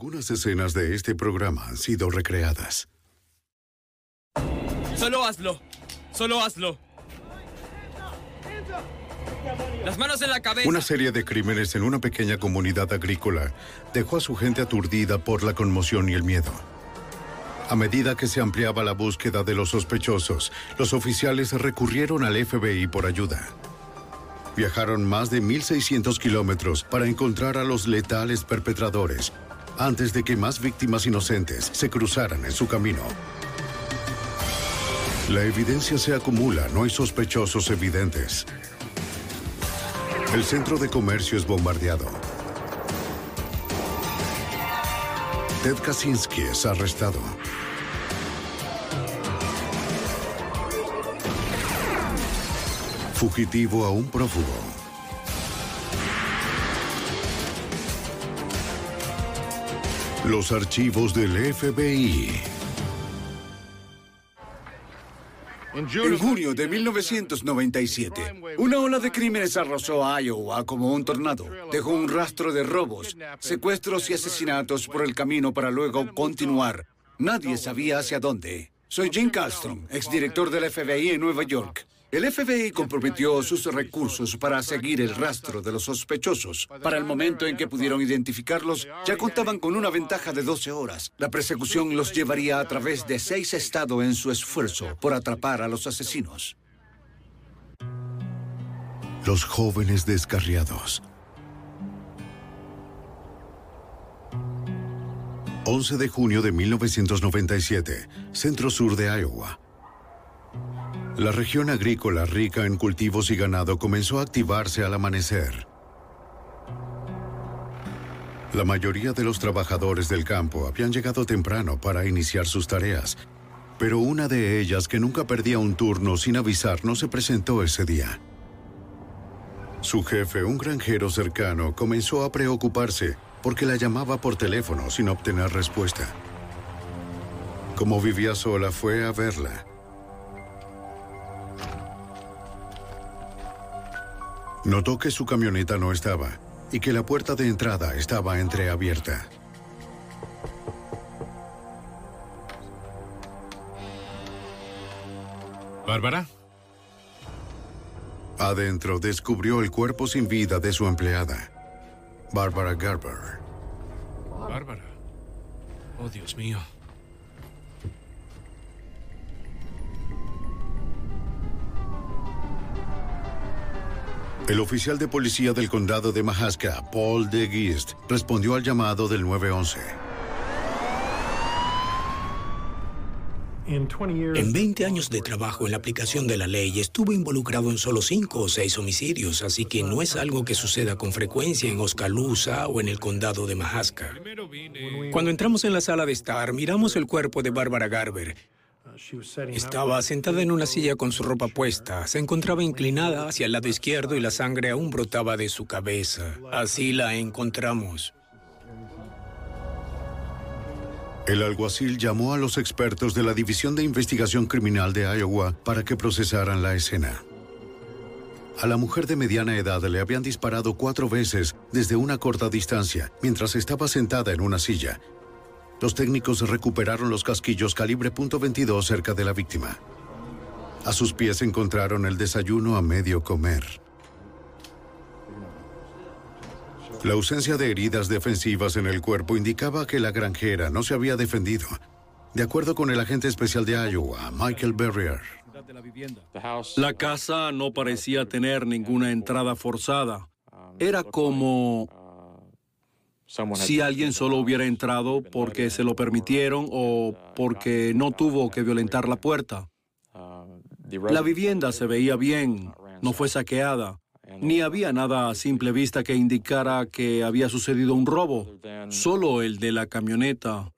Algunas escenas de este programa han sido recreadas. Solo hazlo. Solo hazlo. Las manos en la cabeza. Una serie de crímenes en una pequeña comunidad agrícola dejó a su gente aturdida por la conmoción y el miedo. A medida que se ampliaba la búsqueda de los sospechosos, los oficiales recurrieron al FBI por ayuda. Viajaron más de 1.600 kilómetros para encontrar a los letales perpetradores antes de que más víctimas inocentes se cruzaran en su camino. La evidencia se acumula, no hay sospechosos evidentes. El centro de comercio es bombardeado. Ted Kaczynski es arrestado. Fugitivo a un prófugo. Los archivos del FBI. En junio de 1997, una ola de crímenes arrasó a Iowa como un tornado. Dejó un rastro de robos, secuestros y asesinatos por el camino para luego continuar. Nadie sabía hacia dónde. Soy Jim Castron, exdirector del FBI en Nueva York. El FBI comprometió sus recursos para seguir el rastro de los sospechosos. Para el momento en que pudieron identificarlos, ya contaban con una ventaja de 12 horas. La persecución los llevaría a través de seis estados en su esfuerzo por atrapar a los asesinos. Los jóvenes descarriados. 11 de junio de 1997, centro sur de Iowa. La región agrícola rica en cultivos y ganado comenzó a activarse al amanecer. La mayoría de los trabajadores del campo habían llegado temprano para iniciar sus tareas, pero una de ellas que nunca perdía un turno sin avisar no se presentó ese día. Su jefe, un granjero cercano, comenzó a preocuparse porque la llamaba por teléfono sin obtener respuesta. Como vivía sola, fue a verla. Notó que su camioneta no estaba y que la puerta de entrada estaba entreabierta. ¿Bárbara? Adentro descubrió el cuerpo sin vida de su empleada, Bárbara Garber. Bárbara. Oh, Dios mío. El oficial de policía del condado de Mahaska, Paul de Geest, respondió al llamado del 911. En 20 años de trabajo en la aplicación de la ley, estuve involucrado en solo 5 o 6 homicidios, así que no es algo que suceda con frecuencia en Oskaloosa o en el condado de Mahaska. Cuando entramos en la sala de estar, miramos el cuerpo de Bárbara Garber. Estaba sentada en una silla con su ropa puesta. Se encontraba inclinada hacia el lado izquierdo y la sangre aún brotaba de su cabeza. Así la encontramos. El alguacil llamó a los expertos de la División de Investigación Criminal de Iowa para que procesaran la escena. A la mujer de mediana edad le habían disparado cuatro veces desde una corta distancia mientras estaba sentada en una silla. Los técnicos recuperaron los casquillos calibre .22 cerca de la víctima. A sus pies encontraron el desayuno a medio comer. La ausencia de heridas defensivas en el cuerpo indicaba que la granjera no se había defendido. De acuerdo con el agente especial de Iowa, Michael Berrier. La casa no parecía tener ninguna entrada forzada. Era como si alguien solo hubiera entrado porque se lo permitieron o porque no tuvo que violentar la puerta. La vivienda se veía bien, no fue saqueada, ni había nada a simple vista que indicara que había sucedido un robo, solo el de la camioneta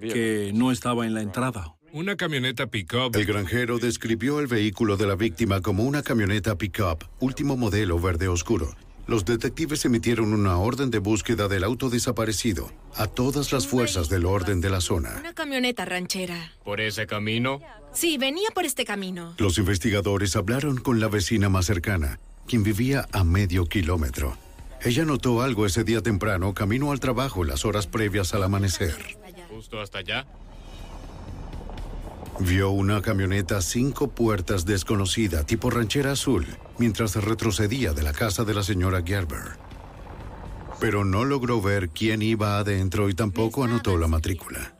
que no estaba en la entrada. Una camioneta pick-up. El granjero describió el vehículo de la víctima como una camioneta pick-up, último modelo verde oscuro. Los detectives emitieron una orden de búsqueda del auto desaparecido a todas las fuerzas del orden de la zona. Una camioneta ranchera. ¿Por ese camino? Sí, venía por este camino. Los investigadores hablaron con la vecina más cercana, quien vivía a medio kilómetro. Ella notó algo ese día temprano camino al trabajo las horas previas al amanecer. ¿Justo hasta allá? Vio una camioneta cinco puertas desconocida, tipo ranchera azul, mientras retrocedía de la casa de la señora Gerber. Pero no logró ver quién iba adentro y tampoco anotó la matrícula.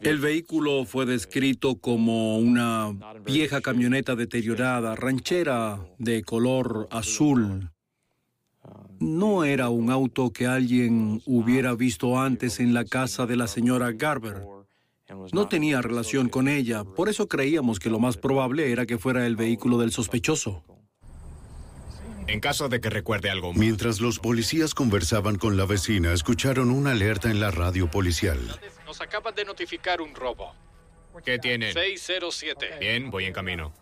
El vehículo fue descrito como una vieja camioneta deteriorada, ranchera de color azul. No era un auto que alguien hubiera visto antes en la casa de la señora Garber. No tenía relación con ella, por eso creíamos que lo más probable era que fuera el vehículo del sospechoso. En caso de que recuerde algo. Mientras los policías conversaban con la vecina, escucharon una alerta en la radio policial. Nos acaban de notificar un robo. ¿Qué tienen? 607. Bien, voy en camino.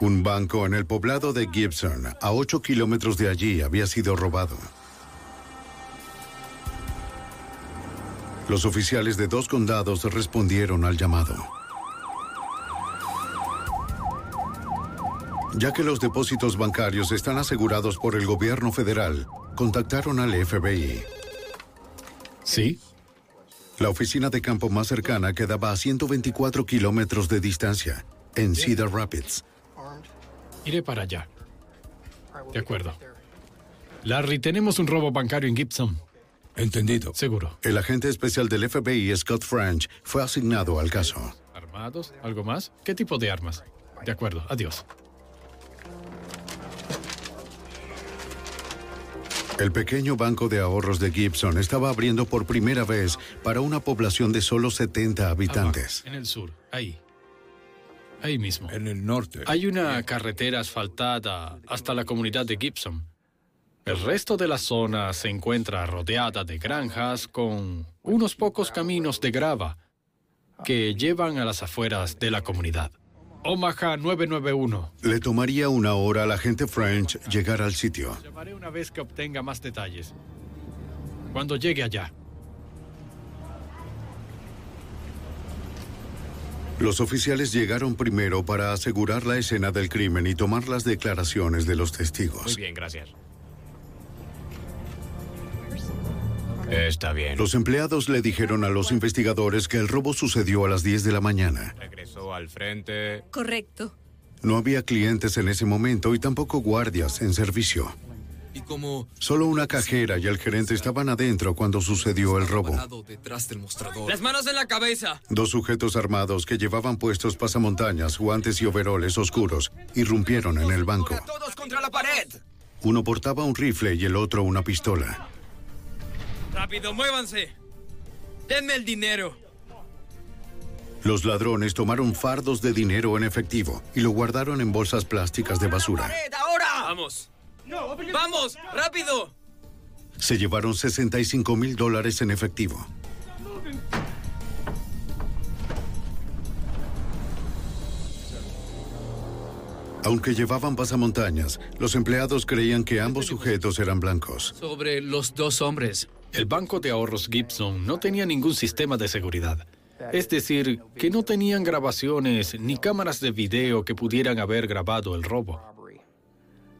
Un banco en el poblado de Gibson, a 8 kilómetros de allí, había sido robado. Los oficiales de dos condados respondieron al llamado. Ya que los depósitos bancarios están asegurados por el gobierno federal, contactaron al FBI. ¿Sí? La oficina de campo más cercana quedaba a 124 kilómetros de distancia, en Cedar Rapids. Iré para allá. De acuerdo. Larry, tenemos un robo bancario en Gibson. Entendido. Seguro. El agente especial del FBI, Scott French, fue asignado al caso. ¿Armados? ¿Algo más? ¿Qué tipo de armas? De acuerdo, adiós. El pequeño banco de ahorros de Gibson estaba abriendo por primera vez para una población de solo 70 habitantes. Abajo, en el sur, ahí. Ahí mismo. En el norte. Hay una carretera asfaltada hasta la comunidad de Gibson. El resto de la zona se encuentra rodeada de granjas con unos pocos caminos de grava que llevan a las afueras de la comunidad. Omaha 991. Le tomaría una hora al agente French llegar al sitio. Llamaré una vez que obtenga más detalles. Cuando llegue allá. Los oficiales llegaron primero para asegurar la escena del crimen y tomar las declaraciones de los testigos. Muy bien, gracias. Está bien. Los empleados le dijeron a los investigadores que el robo sucedió a las 10 de la mañana. Regresó al frente. Correcto. No había clientes en ese momento y tampoco guardias en servicio. Y como Solo una cajera y el gerente estaban adentro cuando sucedió el robo. parado detrás del mostrador. ¡Las manos en la cabeza! Dos sujetos armados que llevaban puestos pasamontañas, guantes y overoles oscuros irrumpieron en el banco. ¡Todos contra la pared! Uno portaba un rifle y el otro una pistola. ¡Rápido, muévanse! ¡Denme el dinero! Los ladrones tomaron fardos de dinero en efectivo y lo guardaron en bolsas plásticas de basura. ¡Pared, ahora! ¡Vamos! ¡Vamos! ¡Rápido! Se llevaron 65 mil dólares en efectivo. Aunque llevaban pasamontañas, los empleados creían que ambos sujetos eran blancos. Sobre los dos hombres. El banco de ahorros Gibson no tenía ningún sistema de seguridad. Es decir, que no tenían grabaciones ni cámaras de video que pudieran haber grabado el robo.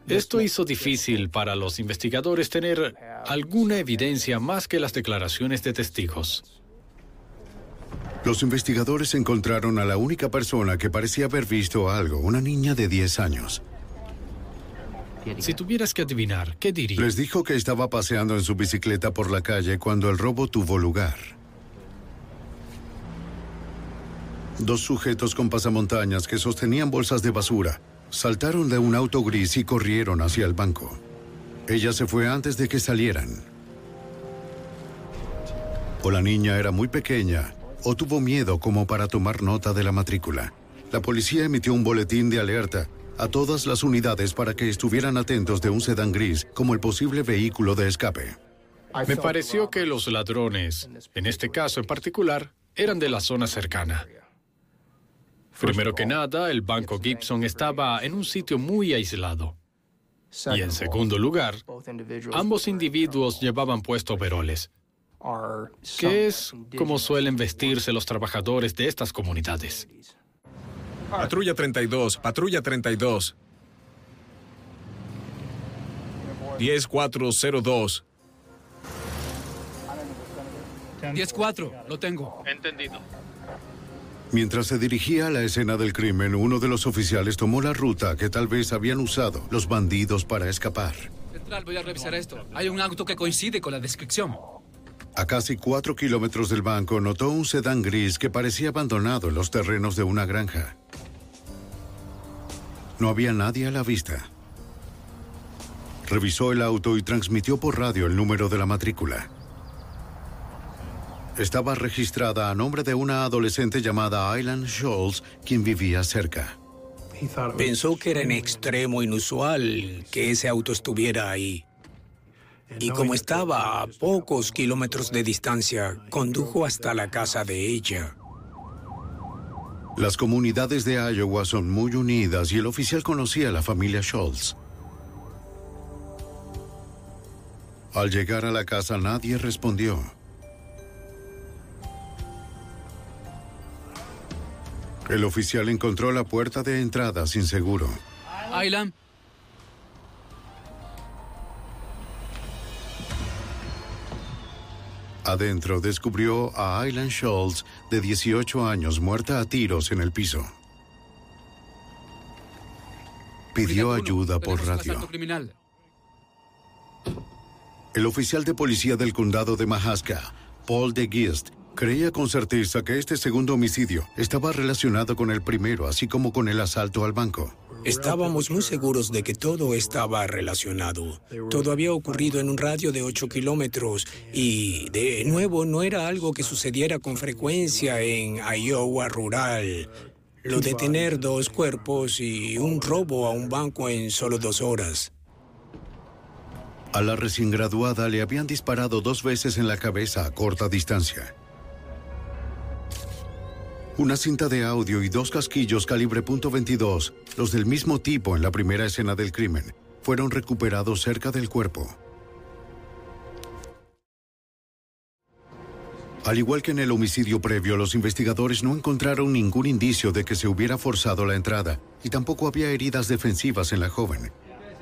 Esto hizo difícil para los investigadores tener alguna evidencia más que las declaraciones de testigos. Los investigadores encontraron a la única persona que parecía haber visto algo, una niña de 10 años. Si tuvieras que adivinar, ¿qué dirías? Les dijo que estaba paseando en su bicicleta por la calle cuando el robo tuvo lugar. Dos sujetos con pasamontañas que sostenían bolsas de basura saltaron de un auto gris y corrieron hacia el banco. Ella se fue antes de que salieran. O la niña era muy pequeña o tuvo miedo como para tomar nota de la matrícula. La policía emitió un boletín de alerta a todas las unidades para que estuvieran atentos de un sedán gris como el posible vehículo de escape. Me pareció que los ladrones, en este caso en particular, eran de la zona cercana. Primero que nada, el Banco Gibson estaba en un sitio muy aislado. Y en segundo lugar, ambos individuos llevaban puesto overoles, que es como suelen vestirse los trabajadores de estas comunidades. Patrulla 32, patrulla 32. 10402. 104, lo tengo. Entendido. Mientras se dirigía a la escena del crimen, uno de los oficiales tomó la ruta que tal vez habían usado los bandidos para escapar. Central, voy a revisar esto. Hay un auto que coincide con la descripción. A casi cuatro kilómetros del banco notó un sedán gris que parecía abandonado en los terrenos de una granja. No había nadie a la vista. Revisó el auto y transmitió por radio el número de la matrícula. Estaba registrada a nombre de una adolescente llamada Aylan Scholes, quien vivía cerca. Pensó que era en extremo inusual que ese auto estuviera ahí. Y como estaba a pocos kilómetros de distancia, condujo hasta la casa de ella. Las comunidades de Iowa son muy unidas y el oficial conocía a la familia Schultz. Al llegar a la casa nadie respondió. El oficial encontró la puerta de entrada sin seguro. Aylan. Adentro descubrió a Aylan Schultz, de 18 años, muerta a tiros en el piso. Pidió ayuda por radio. El oficial de policía del condado de Mahaska, Paul de Gist, creía con certeza que este segundo homicidio estaba relacionado con el primero, así como con el asalto al banco. Estábamos muy seguros de que todo estaba relacionado. Todo había ocurrido en un radio de 8 kilómetros y, de nuevo, no era algo que sucediera con frecuencia en Iowa rural. Lo de tener dos cuerpos y un robo a un banco en solo dos horas. A la recién graduada le habían disparado dos veces en la cabeza a corta distancia. Una cinta de audio y dos casquillos calibre .22, los del mismo tipo en la primera escena del crimen, fueron recuperados cerca del cuerpo. Al igual que en el homicidio previo, los investigadores no encontraron ningún indicio de que se hubiera forzado la entrada y tampoco había heridas defensivas en la joven.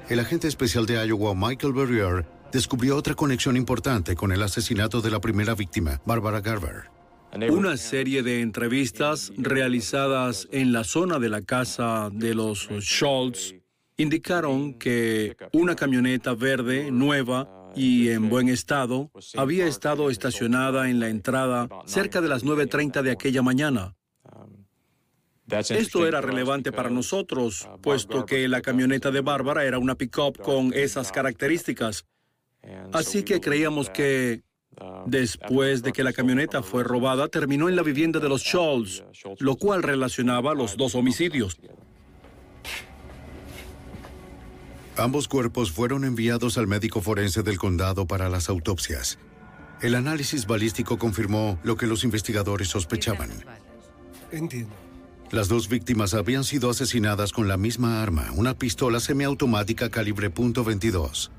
El agente especial de Iowa, Michael Berrier, descubrió otra conexión importante con el asesinato de la primera víctima, Barbara Garber. Una serie de entrevistas realizadas en la zona de la casa de los Schultz indicaron que una camioneta verde nueva y en buen estado había estado estacionada en la entrada cerca de las 9.30 de aquella mañana. Esto era relevante para nosotros, puesto que la camioneta de Bárbara era una pick-up con esas características. Así que creíamos que Después de que la camioneta fue robada, terminó en la vivienda de los Scholz, lo cual relacionaba los dos homicidios. Ambos cuerpos fueron enviados al médico forense del condado para las autopsias. El análisis balístico confirmó lo que los investigadores sospechaban. Entiendo. Las dos víctimas habían sido asesinadas con la misma arma, una pistola semiautomática calibre .22.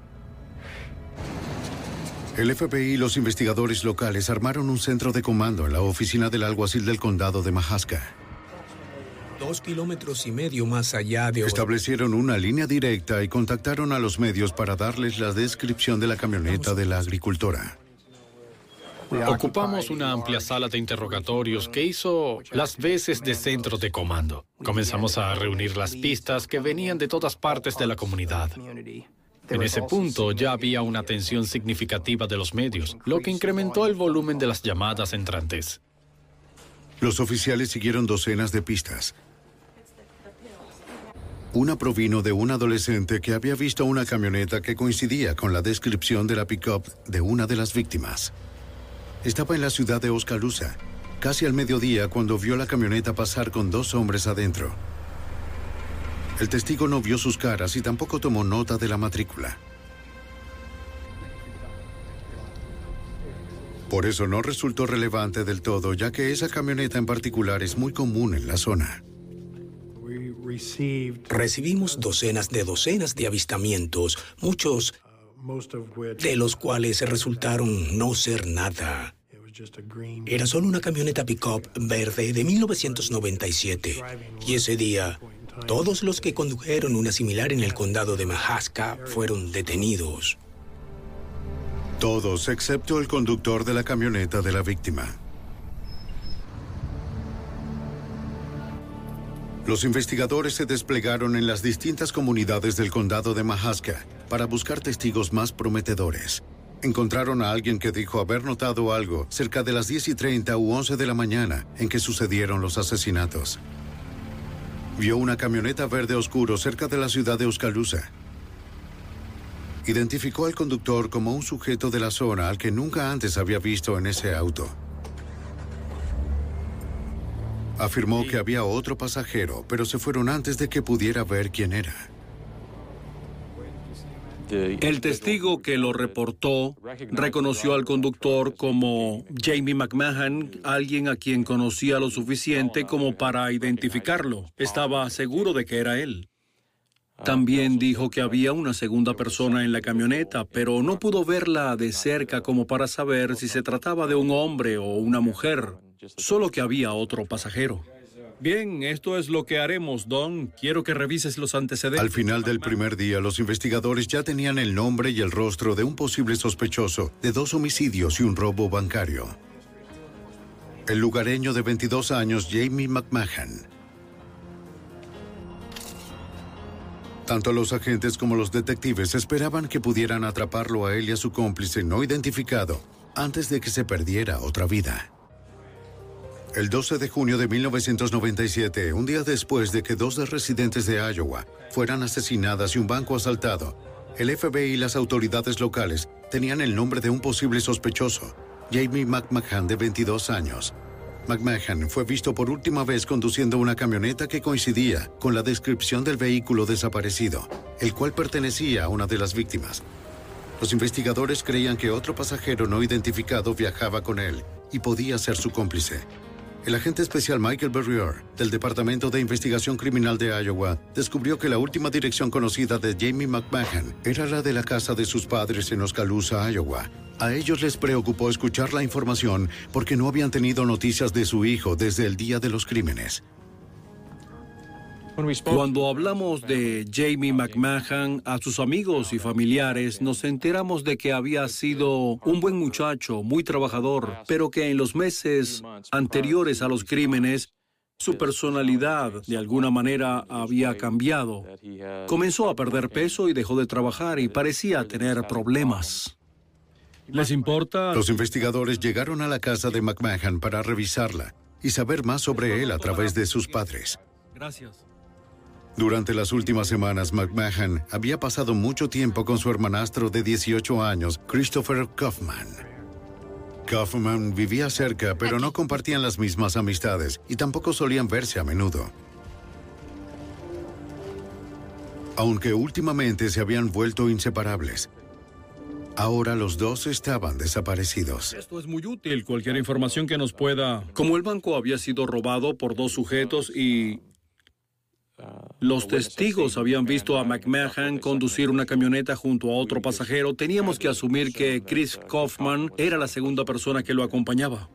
El FBI y los investigadores locales armaron un centro de comando en la oficina del alguacil del condado de Mahaska. Dos kilómetros y medio más allá de... Establecieron una línea directa y contactaron a los medios para darles la descripción de la camioneta de la agricultora. Ocupamos una amplia sala de interrogatorios que hizo las veces de centro de comando. Comenzamos a reunir las pistas que venían de todas partes de la comunidad. En ese punto ya había una tensión significativa de los medios, lo que incrementó el volumen de las llamadas entrantes. Los oficiales siguieron docenas de pistas. Una provino de un adolescente que había visto una camioneta que coincidía con la descripción de la pickup de una de las víctimas. Estaba en la ciudad de Oskaloosa, casi al mediodía cuando vio la camioneta pasar con dos hombres adentro. El testigo no vio sus caras y tampoco tomó nota de la matrícula. Por eso no resultó relevante del todo, ya que esa camioneta en particular es muy común en la zona. Recibimos docenas de docenas de avistamientos, muchos de los cuales resultaron no ser nada. Era solo una camioneta pickup verde de 1997. Y ese día, todos los que condujeron una similar en el condado de Mahaska fueron detenidos. Todos, excepto el conductor de la camioneta de la víctima. Los investigadores se desplegaron en las distintas comunidades del condado de Mahaska para buscar testigos más prometedores. Encontraron a alguien que dijo haber notado algo cerca de las 10 y 30 u 11 de la mañana en que sucedieron los asesinatos. Vio una camioneta verde oscuro cerca de la ciudad de Oskaloosa. Identificó al conductor como un sujeto de la zona al que nunca antes había visto en ese auto. Afirmó que había otro pasajero, pero se fueron antes de que pudiera ver quién era. El testigo que lo reportó reconoció al conductor como Jamie McMahon, alguien a quien conocía lo suficiente como para identificarlo. Estaba seguro de que era él. También dijo que había una segunda persona en la camioneta, pero no pudo verla de cerca como para saber si se trataba de un hombre o una mujer solo que había otro pasajero. Bien, esto es lo que haremos, Don. Quiero que revises los antecedentes. Al final del primer día, los investigadores ya tenían el nombre y el rostro de un posible sospechoso de dos homicidios y un robo bancario. El lugareño de 22 años, Jamie McMahon. Tanto los agentes como los detectives esperaban que pudieran atraparlo a él y a su cómplice no identificado antes de que se perdiera otra vida. El 12 de junio de 1997, un día después de que dos residentes de Iowa fueran asesinadas y un banco asaltado, el FBI y las autoridades locales tenían el nombre de un posible sospechoso, Jamie McMahon, de 22 años. McMahon fue visto por última vez conduciendo una camioneta que coincidía con la descripción del vehículo desaparecido, el cual pertenecía a una de las víctimas. Los investigadores creían que otro pasajero no identificado viajaba con él y podía ser su cómplice. El agente especial Michael Berrier, del Departamento de Investigación Criminal de Iowa, descubrió que la última dirección conocida de Jamie McMahon era la de la casa de sus padres en Oskaloosa, Iowa. A ellos les preocupó escuchar la información porque no habían tenido noticias de su hijo desde el día de los crímenes. Cuando hablamos de Jamie McMahon a sus amigos y familiares, nos enteramos de que había sido un buen muchacho, muy trabajador, pero que en los meses anteriores a los crímenes, su personalidad de alguna manera había cambiado. Comenzó a perder peso y dejó de trabajar y parecía tener problemas. ¿Les importa? Los investigadores llegaron a la casa de McMahon para revisarla y saber más sobre él a través de sus padres. Gracias. Durante las últimas semanas, McMahon había pasado mucho tiempo con su hermanastro de 18 años, Christopher Kaufman. Kaufman vivía cerca, pero no compartían las mismas amistades y tampoco solían verse a menudo. Aunque últimamente se habían vuelto inseparables, ahora los dos estaban desaparecidos. Esto es muy útil, cualquier información que nos pueda... Como el banco había sido robado por dos sujetos y los testigos habían visto a McMahon conducir una camioneta junto a otro pasajero. Teníamos que asumir que Chris Kaufman era la segunda persona que lo acompañaba.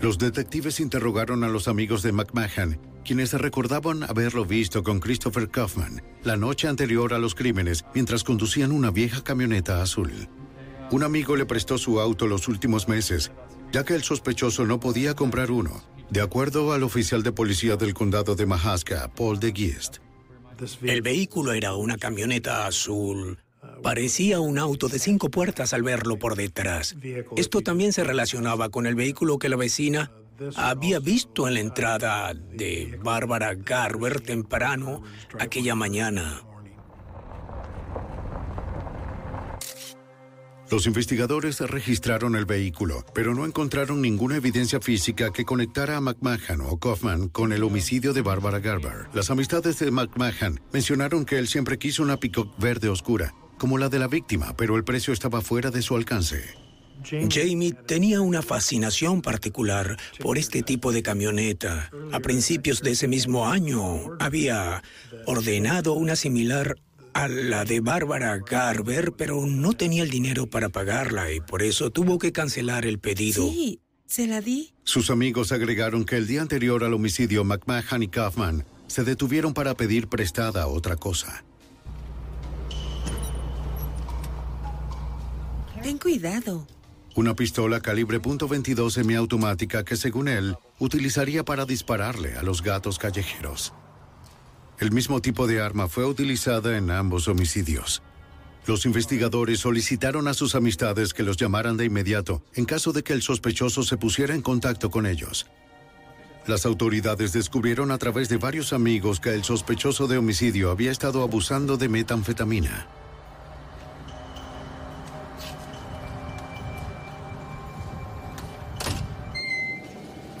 Los detectives interrogaron a los amigos de McMahon, quienes recordaban haberlo visto con Christopher Kaufman la noche anterior a los crímenes mientras conducían una vieja camioneta azul. Un amigo le prestó su auto los últimos meses, ya que el sospechoso no podía comprar uno, de acuerdo al oficial de policía del condado de Mahaska, Paul de Giest. El vehículo era una camioneta azul. Parecía un auto de cinco puertas al verlo por detrás. Esto también se relacionaba con el vehículo que la vecina había visto en la entrada de Bárbara Garber temprano aquella mañana. Los investigadores registraron el vehículo, pero no encontraron ninguna evidencia física que conectara a McMahon o Kaufman con el homicidio de Barbara Garber. Las amistades de McMahon mencionaron que él siempre quiso una Peacock verde oscura, como la de la víctima, pero el precio estaba fuera de su alcance. Jamie tenía una fascinación particular por este tipo de camioneta. A principios de ese mismo año había ordenado una similar a la de Bárbara Garber, pero no tenía el dinero para pagarla y por eso tuvo que cancelar el pedido. Sí, se la di. Sus amigos agregaron que el día anterior al homicidio, McMahon y Kaufman se detuvieron para pedir prestada otra cosa. Ten cuidado. Una pistola calibre .22 semiautomática que, según él, utilizaría para dispararle a los gatos callejeros. El mismo tipo de arma fue utilizada en ambos homicidios. Los investigadores solicitaron a sus amistades que los llamaran de inmediato en caso de que el sospechoso se pusiera en contacto con ellos. Las autoridades descubrieron a través de varios amigos que el sospechoso de homicidio había estado abusando de metanfetamina.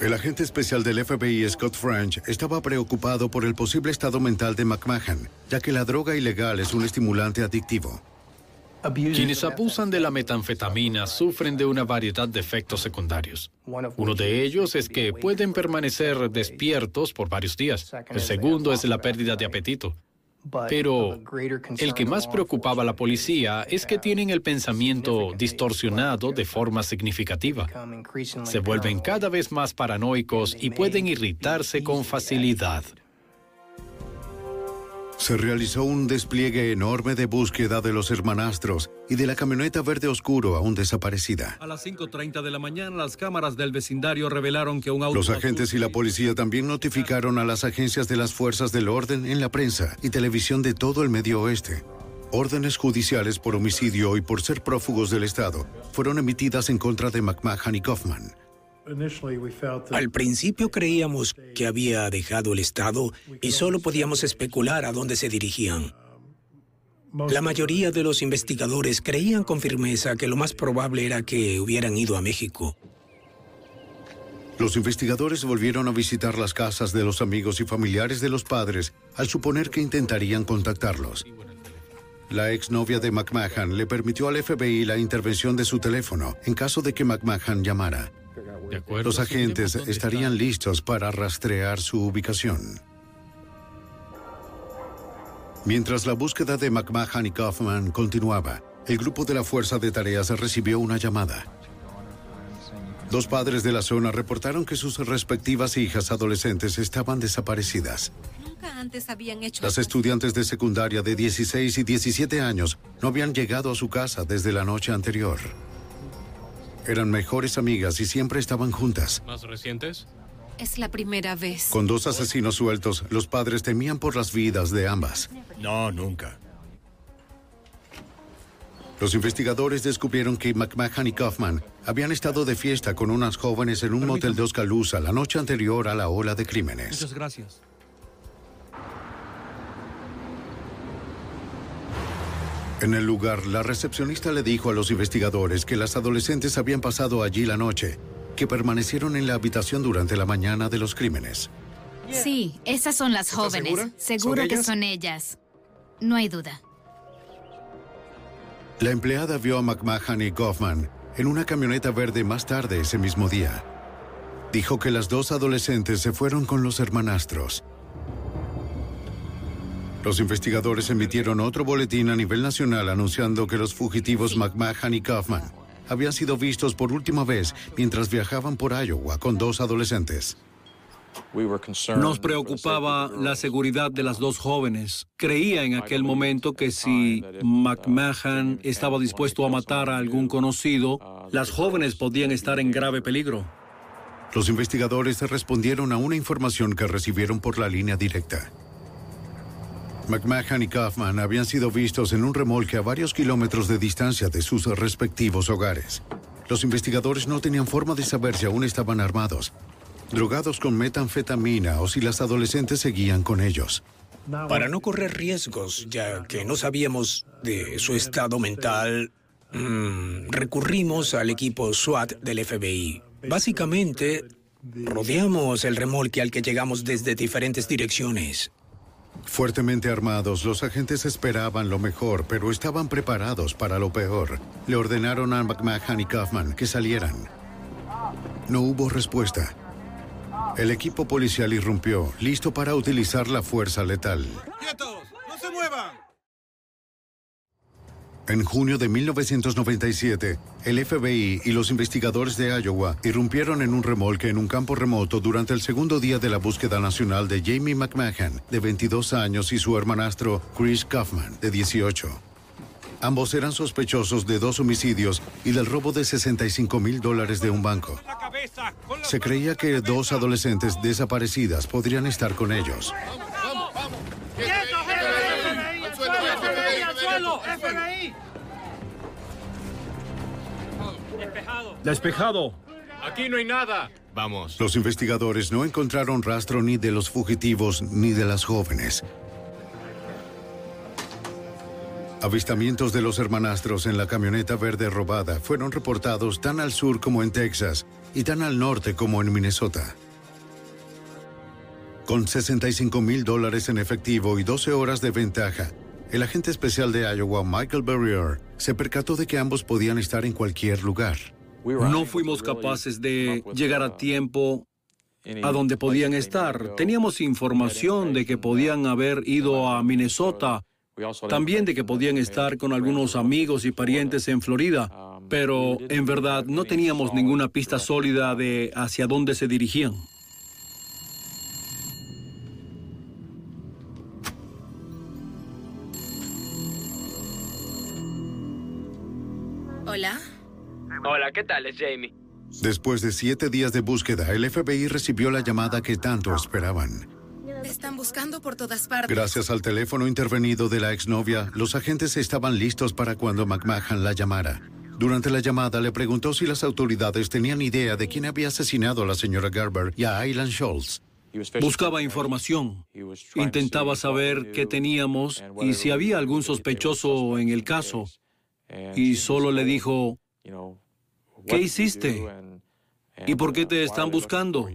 El agente especial del FBI, Scott French, estaba preocupado por el posible estado mental de McMahon, ya que la droga ilegal es un estimulante adictivo. Quienes abusan de la metanfetamina sufren de una variedad de efectos secundarios. Uno de ellos es que pueden permanecer despiertos por varios días. El segundo es la pérdida de apetito. Pero el que más preocupaba a la policía es que tienen el pensamiento distorsionado de forma significativa. Se vuelven cada vez más paranoicos y pueden irritarse con facilidad. Se realizó un despliegue enorme de búsqueda de los hermanastros y de la camioneta verde oscuro aún desaparecida. A las 5.30 de la mañana, las cámaras del vecindario revelaron que un auto... Los agentes y la policía también notificaron a las agencias de las fuerzas del orden en la prensa y televisión de todo el medio oeste. Órdenes judiciales por homicidio y por ser prófugos del Estado fueron emitidas en contra de McMahon y Kaufman. Al principio creíamos que había dejado el Estado y solo podíamos especular a dónde se dirigían. La mayoría de los investigadores creían con firmeza que lo más probable era que hubieran ido a México. Los investigadores volvieron a visitar las casas de los amigos y familiares de los padres al suponer que intentarían contactarlos. La exnovia de McMahon le permitió al FBI la intervención de su teléfono en caso de que McMahon llamara. Los agentes estarían listos para rastrear su ubicación. Mientras la búsqueda de McMahon y Kaufman continuaba, el grupo de la Fuerza de Tareas recibió una llamada. Dos padres de la zona reportaron que sus respectivas hijas adolescentes estaban desaparecidas. Nunca antes habían hecho Las estudiantes de secundaria de 16 y 17 años no habían llegado a su casa desde la noche anterior. Eran mejores amigas y siempre estaban juntas. ¿Más recientes? Es la primera vez. Con dos asesinos sueltos, los padres temían por las vidas de ambas. No, nunca. Los investigadores descubrieron que McMahon y Kaufman habían estado de fiesta con unas jóvenes en un motel de Oskaloosa la noche anterior a la ola de crímenes. Muchas gracias. En el lugar, la recepcionista le dijo a los investigadores que las adolescentes habían pasado allí la noche, que permanecieron en la habitación durante la mañana de los crímenes. Sí, esas son las jóvenes. segura? Seguro ¿Son que ellas? son ellas. No hay duda. La empleada vio a McMahon y Kaufman en una camioneta verde más tarde ese mismo día. Dijo que las dos adolescentes se fueron con los hermanastros. Los investigadores emitieron otro boletín a nivel nacional anunciando que los fugitivos McMahon y Kaufman habían sido vistos por última vez mientras viajaban por Iowa con dos adolescentes. Nos preocupaba la seguridad de las dos jóvenes. Creía en aquel momento que si McMahon estaba dispuesto a matar a algún conocido, las jóvenes podían estar en grave peligro. Los investigadores respondieron a una información que recibieron por la línea directa. McMahon y Kaufman habían sido vistos en un remolque a varios kilómetros de distancia de sus respectivos hogares. Los investigadores no tenían forma de saber si aún estaban armados, drogados con metanfetamina o si las adolescentes seguían con ellos. Para no correr riesgos, ya que no sabíamos de su estado mental, mm, recurrimos al equipo SWAT del FBI. Básicamente, rodeamos el remolque al que llegamos desde diferentes direcciones. Fuertemente armados, los agentes esperaban lo mejor, pero estaban preparados para lo peor. Le ordenaron a McMahon y Kaufman que salieran. No hubo respuesta. El equipo policial irrumpió, listo para utilizar la fuerza letal. ¡Quietos! ¡No se muevan! En junio de 1997, el FBI y los investigadores de Iowa irrumpieron en un remolque en un campo remoto durante el segundo día de la búsqueda nacional de Jamie McMahon, de 22 años, y su hermanastro Chris Kaufman, de 18. Ambos eran sospechosos de dos homicidios y del robo de 65 mil dólares de un banco. Se creía que dos adolescentes desaparecidas podrían estar con ellos. Despejado. Aquí no hay nada. Vamos. Los investigadores no encontraron rastro ni de los fugitivos ni de las jóvenes. Avistamientos de los hermanastros en la camioneta verde robada fueron reportados tan al sur como en Texas y tan al norte como en Minnesota. Con 65 mil dólares en efectivo y 12 horas de ventaja, el agente especial de Iowa, Michael Berrier, se percató de que ambos podían estar en cualquier lugar. No fuimos capaces de llegar a tiempo a donde podían estar. Teníamos información de que podían haber ido a Minnesota, también de que podían estar con algunos amigos y parientes en Florida, pero en verdad no teníamos ninguna pista sólida de hacia dónde se dirigían. Hola. Hola, ¿qué tal? Es Jamie. Después de siete días de búsqueda, el FBI recibió la llamada que tanto esperaban. Te están buscando por todas partes. Gracias al teléfono intervenido de la exnovia, los agentes estaban listos para cuando McMahon la llamara. Durante la llamada le preguntó si las autoridades tenían idea de quién había asesinado a la señora Gerber y a Aylan Schultz. Buscaba información, intentaba saber qué teníamos y si había algún sospechoso en el caso. Y solo le dijo, ¿qué hiciste? ¿Y por qué te están buscando?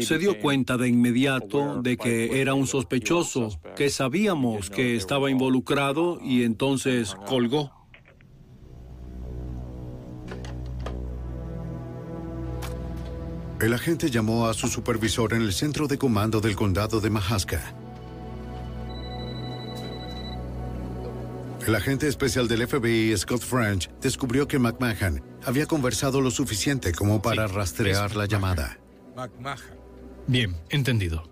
Se dio cuenta de inmediato de que era un sospechoso, que sabíamos que estaba involucrado y entonces colgó. El agente llamó a su supervisor en el centro de comando del condado de Mahaska. El agente especial del FBI, Scott French, descubrió que McMahon había conversado lo suficiente como para rastrear la llamada. Bien, entendido.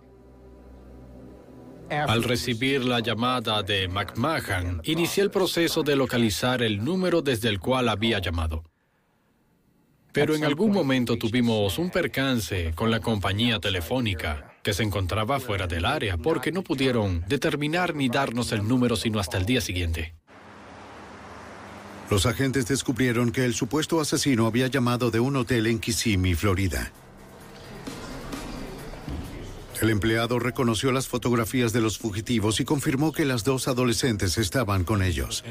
Al recibir la llamada de McMahon, inicié el proceso de localizar el número desde el cual había llamado. Pero en algún momento tuvimos un percance con la compañía telefónica que se encontraba fuera del área porque no pudieron determinar ni darnos el número sino hasta el día siguiente. Los agentes descubrieron que el supuesto asesino había llamado de un hotel en Kissimmee, Florida. El empleado reconoció las fotografías de los fugitivos y confirmó que las dos adolescentes estaban con ellos.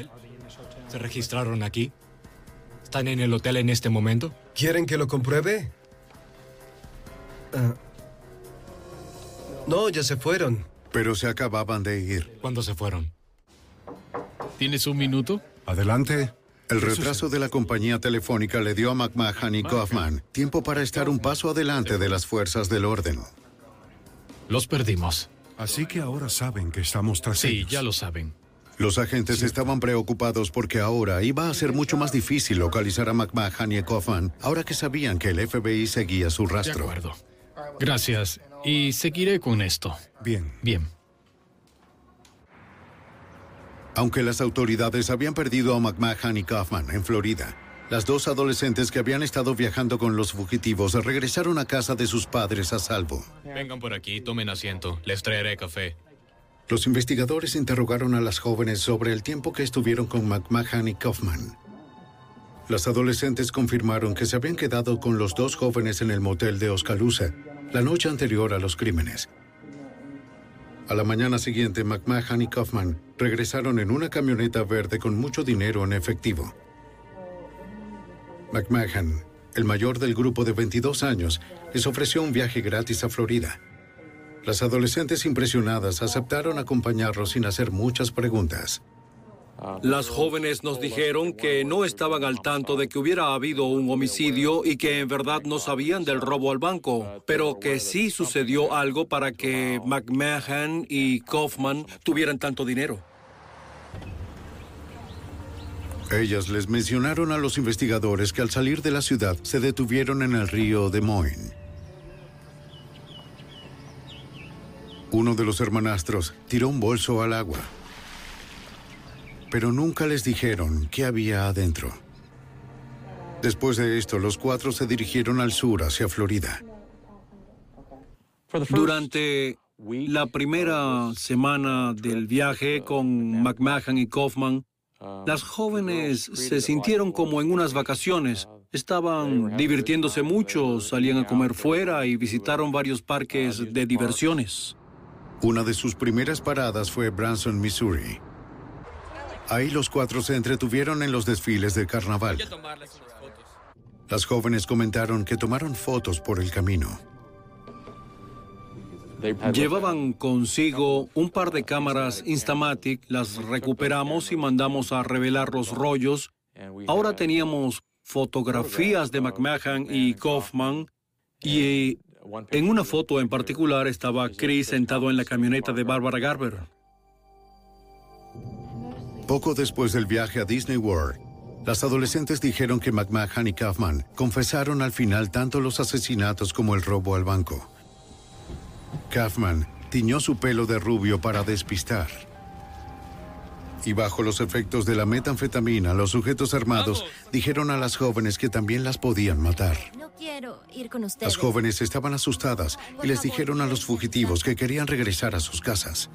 ¿Se registraron aquí? ¿Están en el hotel en este momento? ¿Quieren que lo compruebe? Ah. no, ya se fueron. Pero se acababan de ir. ¿Cuándo se fueron? ¿Tienes un minuto? Adelante. El retraso de la compañía telefónica le dio a McMahon y Kaufman tiempo para estar un paso adelante de las fuerzas del orden. Los perdimos. Así que ahora saben que estamos tras Sí, ellos. ya lo saben. Los agentes estaban preocupados porque ahora iba a ser mucho más difícil localizar a McMahon y a Kaufman, ahora que sabían que el FBI seguía su De rastro. acuerdo. Gracias. Y seguiré con esto. Bien. Bien. Aunque las autoridades habían perdido a McMahon y Kaufman en Florida, las dos adolescentes que habían estado viajando con los fugitivos regresaron a casa de sus padres a salvo. Vengan por aquí, tomen asiento. Les traeré café. Los investigadores interrogaron a las jóvenes sobre el tiempo que estuvieron con McMahon y Kaufman. Las adolescentes confirmaron que se habían quedado con los dos jóvenes en el motel de Oskaloosa la noche anterior a los crímenes. A la mañana siguiente, McMahon y Kaufman regresaron en una camioneta verde con mucho dinero en efectivo. McMahon, el mayor del grupo de 22 años, les ofreció un viaje gratis a Florida. Las adolescentes impresionadas aceptaron acompañarlos sin hacer muchas preguntas. Las jóvenes nos dijeron que no estaban al tanto de que hubiera habido un homicidio y que en verdad no sabían del robo al banco, pero que sí sucedió algo para que McMahon y Kaufman tuvieran tanto dinero. Ellas les mencionaron a los investigadores que al salir de la ciudad se detuvieron en el río Des Moines. Uno de los hermanastros tiró un bolso al agua, pero nunca les dijeron qué había adentro. Después de esto, los cuatro se dirigieron al sur hacia Florida. Durante la primera semana del viaje con McMahon y Kaufman, las jóvenes se sintieron como en unas vacaciones. Estaban divirtiéndose mucho, salían a comer fuera y visitaron varios parques de diversiones. Una de sus primeras paradas fue Branson, Missouri. Ahí los cuatro se entretuvieron en los desfiles de carnaval. Las jóvenes comentaron que tomaron fotos por el camino. Llevaban consigo un par de cámaras Instamatic, las recuperamos y mandamos a revelar los rollos. Ahora teníamos fotografías de McMahon y Kaufman y en una foto en particular estaba Chris sentado en la camioneta de Barbara Garber. Poco después del viaje a Disney World, las adolescentes dijeron que McMahon y Kaufman confesaron al final tanto los asesinatos como el robo al banco. Kaufman tiñó su pelo de rubio para despistar. Y bajo los efectos de la metanfetamina, los sujetos armados dijeron a las jóvenes que también las podían matar. No quiero ir con ustedes. Las jóvenes estaban asustadas y les dijeron a los fugitivos que querían regresar a sus casas.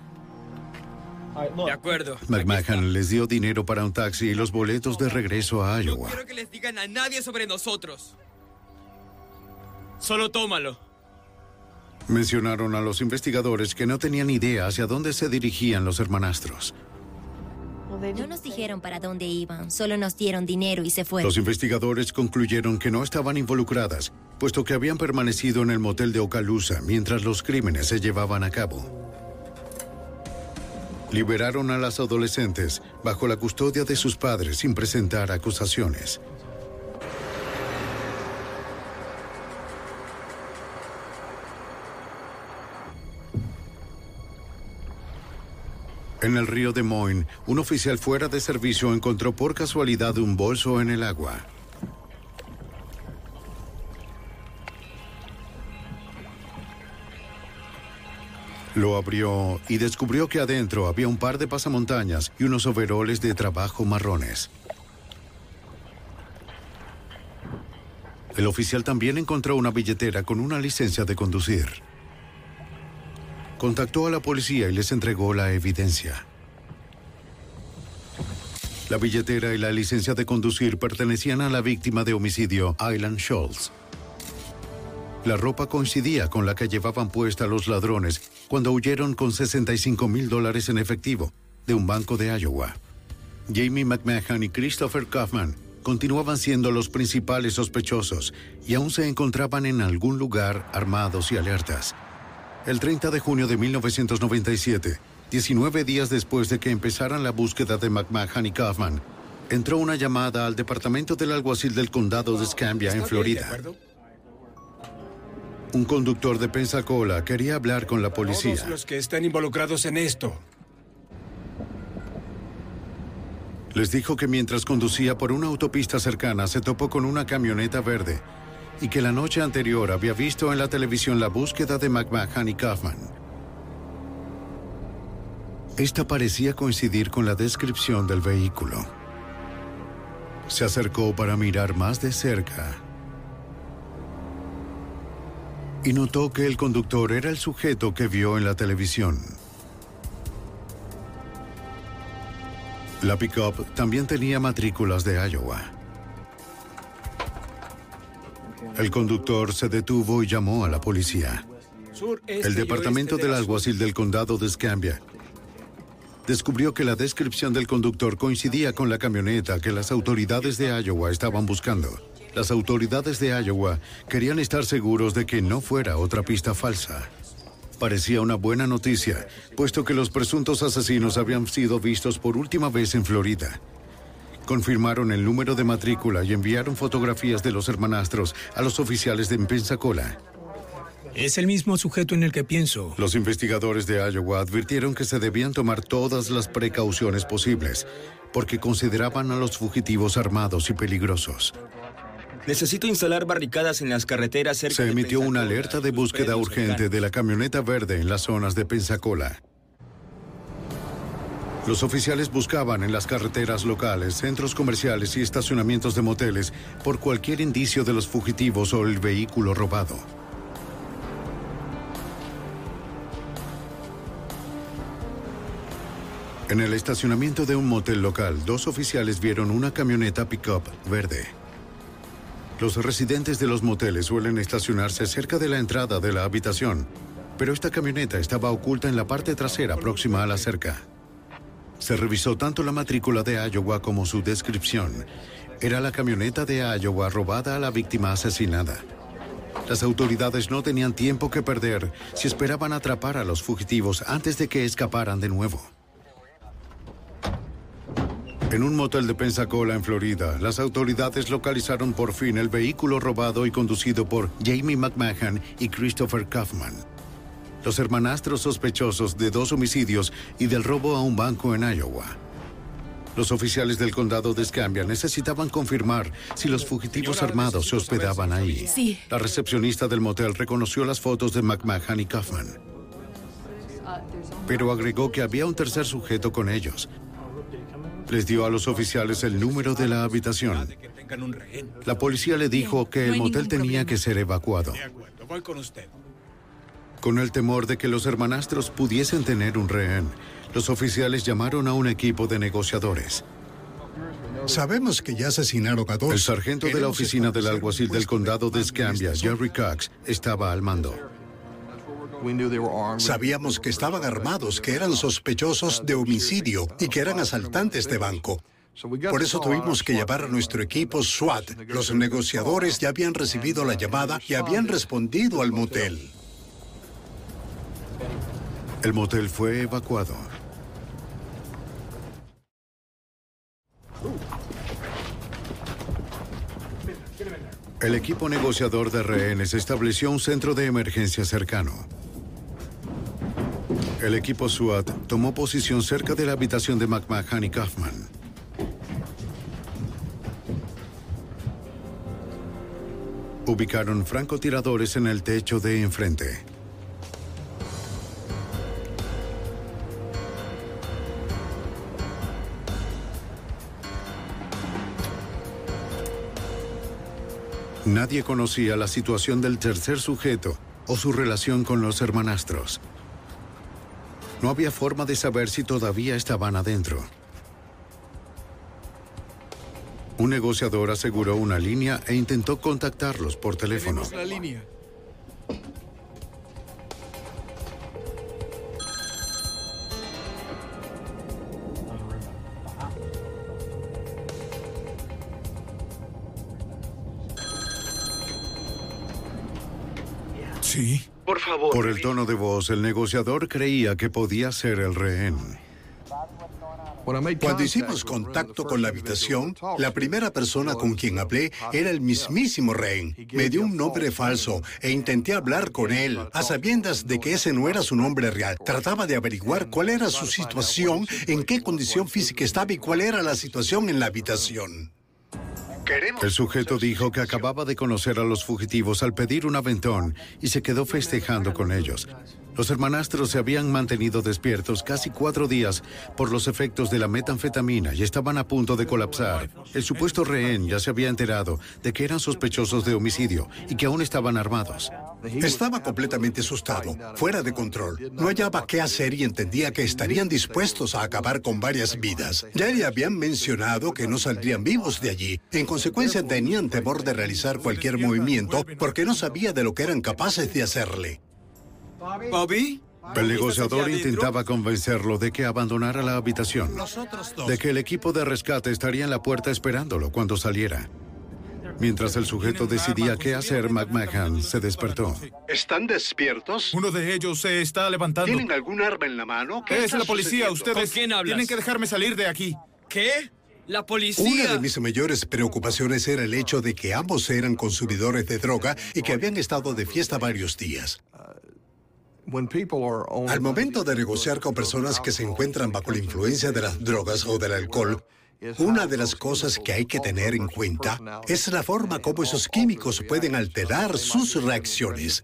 De acuerdo. McMahon les dio dinero para un taxi y los boletos de regreso a Iowa. No quiero que les digan a nadie sobre nosotros. Solo tómalo. Mencionaron a los investigadores que no tenían idea hacia dónde se dirigían los hermanastros. No nos dijeron para dónde iban, solo nos dieron dinero y se fueron. Los investigadores concluyeron que no estaban involucradas, puesto que habían permanecido en el motel de Ocalusa mientras los crímenes se llevaban a cabo. Liberaron a las adolescentes bajo la custodia de sus padres sin presentar acusaciones. En el río Des Moines, un oficial fuera de servicio encontró por casualidad un bolso en el agua. Lo abrió y descubrió que adentro había un par de pasamontañas y unos overoles de trabajo marrones. El oficial también encontró una billetera con una licencia de conducir. Contactó a la policía y les entregó la evidencia. La billetera y la licencia de conducir pertenecían a la víctima de homicidio, Aylan Schultz. La ropa coincidía con la que llevaban puesta los ladrones cuando huyeron con 65 mil dólares en efectivo de un banco de Iowa. Jamie McMahon y Christopher Kaufman continuaban siendo los principales sospechosos y aún se encontraban en algún lugar armados y alertas. El 30 de junio de 1997, 19 días después de que empezaran la búsqueda de McMahon y Kaufman, entró una llamada al departamento del alguacil del condado de Escambia, en Florida. Un conductor de Pensacola quería hablar con la policía. Todos los que están involucrados en esto. Les dijo que mientras conducía por una autopista cercana se topó con una camioneta verde y que la noche anterior había visto en la televisión la búsqueda de McMahon y Kaufman. Esta parecía coincidir con la descripción del vehículo. Se acercó para mirar más de cerca y notó que el conductor era el sujeto que vio en la televisión. La pickup también tenía matrículas de Iowa. El conductor se detuvo y llamó a la policía. El departamento del alguacil del condado de Escambia descubrió que la descripción del conductor coincidía con la camioneta que las autoridades de Iowa estaban buscando. Las autoridades de Iowa querían estar seguros de que no fuera otra pista falsa. Parecía una buena noticia, puesto que los presuntos asesinos habían sido vistos por última vez en Florida. Confirmaron el número de matrícula y enviaron fotografías de los hermanastros a los oficiales de Pensacola. Es el mismo sujeto en el que pienso. Los investigadores de Iowa advirtieron que se debían tomar todas las precauciones posibles, porque consideraban a los fugitivos armados y peligrosos. Necesito instalar barricadas en las carreteras cerca Se de emitió una alerta de búsqueda urgente de la camioneta verde en las zonas de Pensacola. Los oficiales buscaban en las carreteras locales, centros comerciales y estacionamientos de moteles por cualquier indicio de los fugitivos o el vehículo robado. En el estacionamiento de un motel local, dos oficiales vieron una camioneta pickup verde. Los residentes de los moteles suelen estacionarse cerca de la entrada de la habitación, pero esta camioneta estaba oculta en la parte trasera próxima a la cerca. Se revisó tanto la matrícula de Iowa como su descripción. Era la camioneta de Iowa robada a la víctima asesinada. Las autoridades no tenían tiempo que perder si esperaban atrapar a los fugitivos antes de que escaparan de nuevo. En un motel de Pensacola, en Florida, las autoridades localizaron por fin el vehículo robado y conducido por Jamie McMahon y Christopher Kaufman, los hermanastros sospechosos de dos homicidios y del robo a un banco en Iowa. Los oficiales del condado de Escambia necesitaban confirmar si los fugitivos armados se hospedaban ahí. Sí. La recepcionista del motel reconoció las fotos de McMahon y Kaufman, pero agregó que había un tercer sujeto con ellos, les dio a los oficiales el número de la habitación. La policía le dijo que el motel tenía que ser evacuado. Voy con usted. Con el temor de que los hermanastros pudiesen tener un rehén, los oficiales llamaron a un equipo de negociadores. Sabemos que ya asesinaron a dos. El sargento de la oficina del alguacil del condado de Escambia, Jerry Cox, estaba al mando. Sabíamos que estaban armados, que eran sospechosos de homicidio y que eran asaltantes de banco. Por eso tuvimos que llamar a nuestro equipo SWAT. Los negociadores ya habían recibido la llamada y habían respondido al motel. El motel fue evacuado. El equipo negociador de rehenes estableció un centro de emergencia cercano. El equipo SWAT tomó posición cerca de la habitación de McMahon y Kaufman. Ubicaron francotiradores en el techo de enfrente. Nadie conocía la situación del tercer sujeto o su relación con los hermanastros. No había forma de saber si todavía estaban adentro. Un negociador aseguró una línea e intentó contactarlos por teléfono. Favor. Por el tono de voz, el negociador creía que podía ser el rehén. Cuando hicimos contacto con la habitación, la primera persona con quien hablé era el mismísimo rehén. Me dio un nombre falso e intenté hablar con él, a sabiendas de que ese no era su nombre real. Trataba de averiguar cuál era su situación, en qué condición física estaba y cuál era la situación en la habitación. El sujeto dijo que acababa de conocer a los fugitivos al pedir un aventón y se quedó festejando con ellos. Los hermanastros se habían mantenido despiertos casi cuatro días por los efectos de la metanfetamina y estaban a punto de colapsar. El supuesto rehén ya se había enterado de que eran sospechosos de homicidio y que aún estaban armados. Estaba completamente asustado, fuera de control. No hallaba qué hacer y entendía que estarían dispuestos a acabar con varias vidas. Ya le habían mencionado que no saldrían vivos de allí. En consecuencia, tenían temor de realizar cualquier movimiento porque no sabía de lo que eran capaces de hacerle. ¿Bobby? El negociador intentaba convencerlo de que abandonara la habitación, de que el equipo de rescate estaría en la puerta esperándolo cuando saliera. Mientras el sujeto decidía qué hacer, McMahon se despertó. ¿Están despiertos? Uno de ellos se está levantando. ¿Tienen algún arma en la mano? ¿Qué Es la policía, sucediendo? ustedes tienen que dejarme salir de aquí. ¿Qué? ¿La policía? Una de mis mayores preocupaciones era el hecho de que ambos eran consumidores de droga y que habían estado de fiesta varios días. Al momento de negociar con personas que se encuentran bajo la influencia de las drogas o del alcohol, una de las cosas que hay que tener en cuenta es la forma como esos químicos pueden alterar sus reacciones.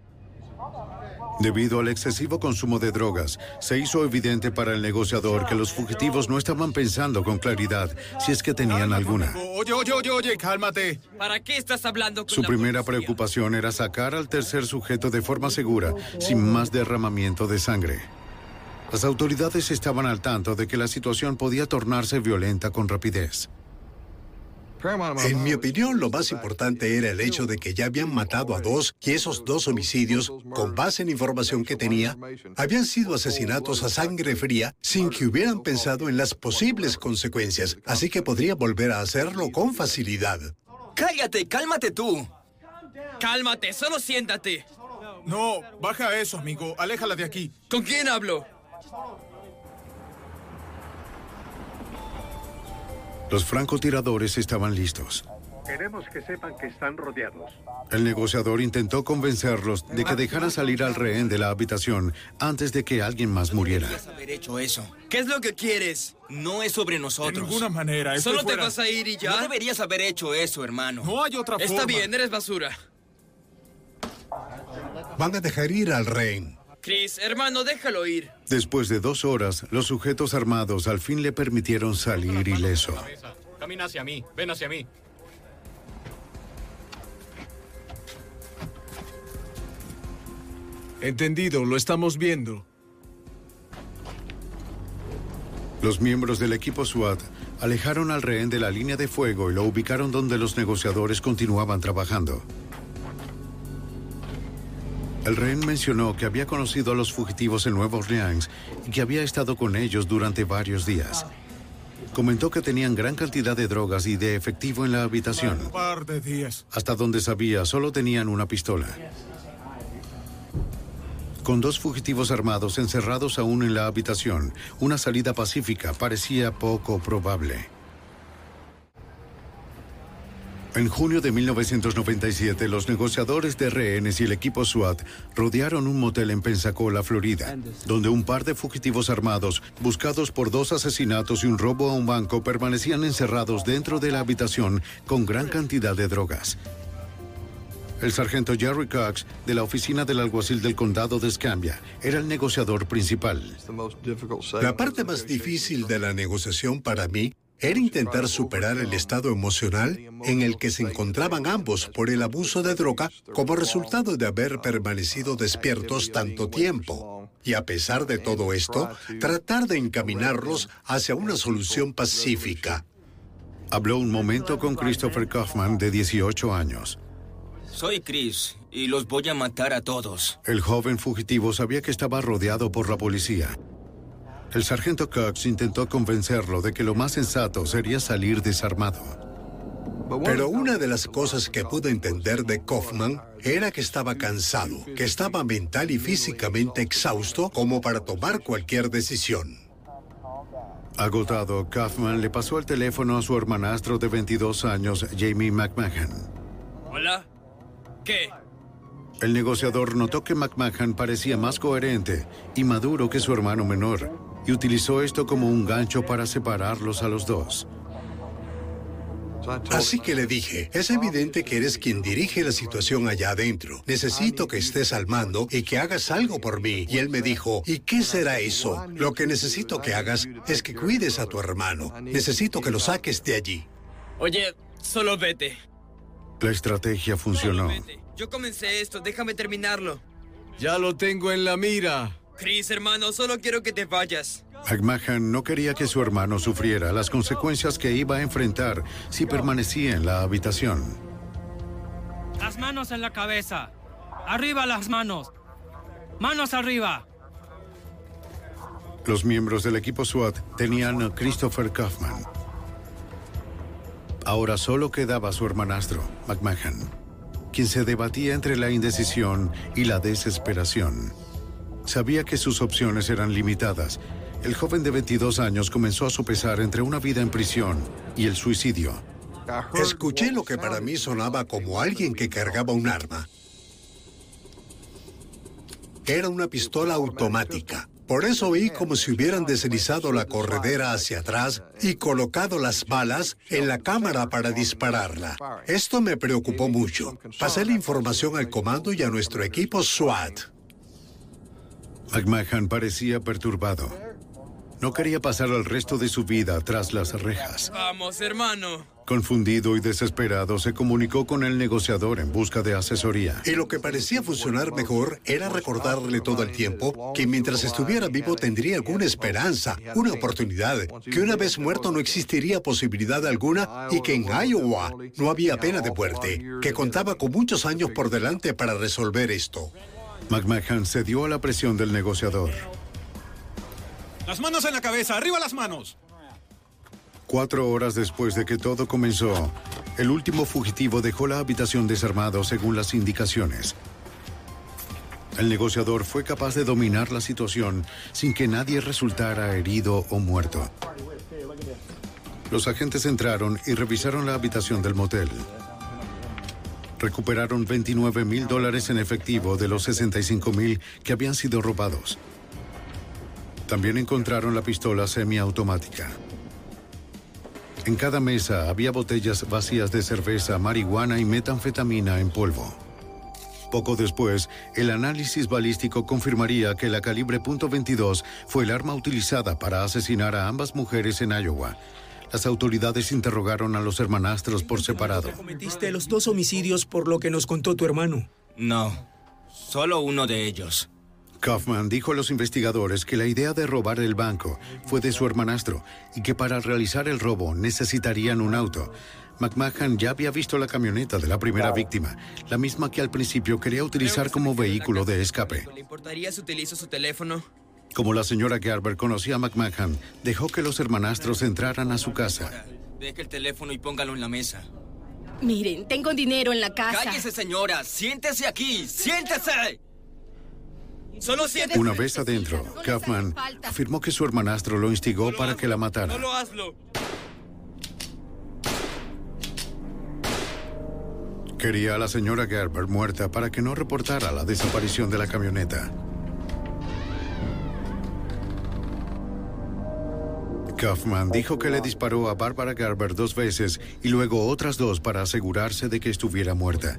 Debido al excesivo consumo de drogas, se hizo evidente para el negociador que los fugitivos no estaban pensando con claridad si es que tenían alguna. Oye, oye, oye, oye, cálmate. ¿Para qué estás hablando con Su la primera policía? preocupación era sacar al tercer sujeto de forma segura, sin más derramamiento de sangre. Las autoridades estaban al tanto de que la situación podía tornarse violenta con rapidez. En mi opinión, lo más importante era el hecho de que ya habían matado a dos y esos dos homicidios, con base en información que tenía, habían sido asesinatos a sangre fría sin que hubieran pensado en las posibles consecuencias, así que podría volver a hacerlo con facilidad. Cállate, cálmate tú. Cálmate, solo siéntate. No, baja eso, amigo. Aléjala de aquí. ¿Con quién hablo? Los francotiradores estaban listos. Queremos que sepan que están rodeados. El negociador intentó convencerlos de que dejaran salir al rehén de la habitación antes de que alguien más muriera. haber hecho eso. ¿Qué es lo que quieres? No es sobre nosotros. De ninguna manera. estoy ¿Solo te vas a ir y ya? No deberías haber hecho eso, hermano. No hay otra Está forma. bien, eres basura. Van a dejar ir al rehén. Chris, hermano, déjalo ir. Después de dos horas, los sujetos armados al fin le permitieron salir ileso. Camina hacia mí, ven hacia mí. Entendido, lo estamos viendo. Los miembros del equipo SWAT alejaron al rehén de la línea de fuego y lo ubicaron donde los negociadores continuaban trabajando. El rehén mencionó que había conocido a los fugitivos en Nueva Orleans y que había estado con ellos durante varios días. Comentó que tenían gran cantidad de drogas y de efectivo en la habitación. Un par de días. Hasta donde sabía, solo tenían una pistola. Con dos fugitivos armados encerrados aún en la habitación, una salida pacífica parecía poco probable. En junio de 1997, los negociadores de rehenes y el equipo SWAT rodearon un motel en Pensacola, Florida, donde un par de fugitivos armados, buscados por dos asesinatos y un robo a un banco, permanecían encerrados dentro de la habitación con gran cantidad de drogas. El sargento Jerry Cox, de la oficina del alguacil del condado de Escambia, era el negociador principal. La parte más difícil de la negociación para mí era intentar superar el estado emocional en el que se encontraban ambos por el abuso de droga como resultado de haber permanecido despiertos tanto tiempo. Y a pesar de todo esto, tratar de encaminarlos hacia una solución pacífica. Habló un momento con Christopher Kaufman, de 18 años. Soy Chris y los voy a matar a todos. El joven fugitivo sabía que estaba rodeado por la policía. El sargento Cox intentó convencerlo de que lo más sensato sería salir desarmado. Pero una de las cosas que pude entender de Kaufman era que estaba cansado, que estaba mental y físicamente exhausto como para tomar cualquier decisión. Agotado, Kaufman le pasó el teléfono a su hermanastro de 22 años, Jamie McMahon. ¿Hola? ¿Qué? El negociador notó que McMahon parecía más coherente y maduro que su hermano menor, y utilizó esto como un gancho para separarlos a los dos. Así que le dije, es evidente que eres quien dirige la situación allá adentro. Necesito que estés al mando y que hagas algo por mí. Y él me dijo, ¿y qué será eso? Lo que necesito que hagas es que cuides a tu hermano. Necesito que lo saques de allí. Oye, solo vete. La estrategia funcionó. Yo comencé esto, déjame terminarlo. Ya lo tengo en la mira. Chris, hermano, solo quiero que te vayas. McMahon no quería que su hermano sufriera las consecuencias que iba a enfrentar si permanecía en la habitación. Las manos en la cabeza. Arriba las manos. Manos arriba. Los miembros del equipo SWAT tenían a Christopher Kaufman. Ahora solo quedaba su hermanastro, McMahon, quien se debatía entre la indecisión y la desesperación. Sabía que sus opciones eran limitadas. El joven de 22 años comenzó a sopesar entre una vida en prisión y el suicidio. Escuché lo que para mí sonaba como alguien que cargaba un arma. Era una pistola automática. Por eso oí como si hubieran deslizado la corredera hacia atrás y colocado las balas en la cámara para dispararla. Esto me preocupó mucho. Pasé la información al comando y a nuestro equipo SWAT. McMahon parecía perturbado. No quería pasar el resto de su vida tras las rejas. Vamos, hermano. Confundido y desesperado, se comunicó con el negociador en busca de asesoría. Y lo que parecía funcionar mejor era recordarle todo el tiempo que mientras estuviera vivo tendría alguna esperanza, una oportunidad, que una vez muerto no existiría posibilidad alguna y que en Iowa no había pena de muerte, que contaba con muchos años por delante para resolver esto. McMahon cedió a la presión del negociador. Las manos en la cabeza, arriba las manos. Cuatro horas después de que todo comenzó, el último fugitivo dejó la habitación desarmado según las indicaciones. El negociador fue capaz de dominar la situación sin que nadie resultara herido o muerto. Los agentes entraron y revisaron la habitación del motel. Recuperaron 29 mil dólares en efectivo de los 65 mil que habían sido robados. También encontraron la pistola semiautomática. En cada mesa había botellas vacías de cerveza, marihuana y metanfetamina en polvo. Poco después, el análisis balístico confirmaría que la calibre .22 fue el arma utilizada para asesinar a ambas mujeres en Iowa. Las autoridades interrogaron a los hermanastros por separado. Cometiste los dos homicidios por lo que nos contó tu hermano. No, solo uno de ellos. Kaufman dijo a los investigadores que la idea de robar el banco fue de su hermanastro y que para realizar el robo necesitarían un auto. McMahon ya había visto la camioneta de la primera víctima, la misma que al principio quería utilizar como vehículo de escape. ¿Le importaría si utilizo su teléfono? Como la señora Gerber conocía a McMahon, dejó que los hermanastros entraran a su casa. Deje el teléfono y póngalo en la mesa. Miren, tengo dinero en la casa. ¡Cállese, señora! ¡Siéntese aquí! ¡Siéntese! Solo siete. Una vez adentro, Kaufman afirmó que su hermanastro lo instigó para que la matara. Solo hazlo. Quería a la señora Gerber muerta para que no reportara la desaparición de la camioneta. Kaufman dijo que le disparó a Barbara Gerber dos veces y luego otras dos para asegurarse de que estuviera muerta.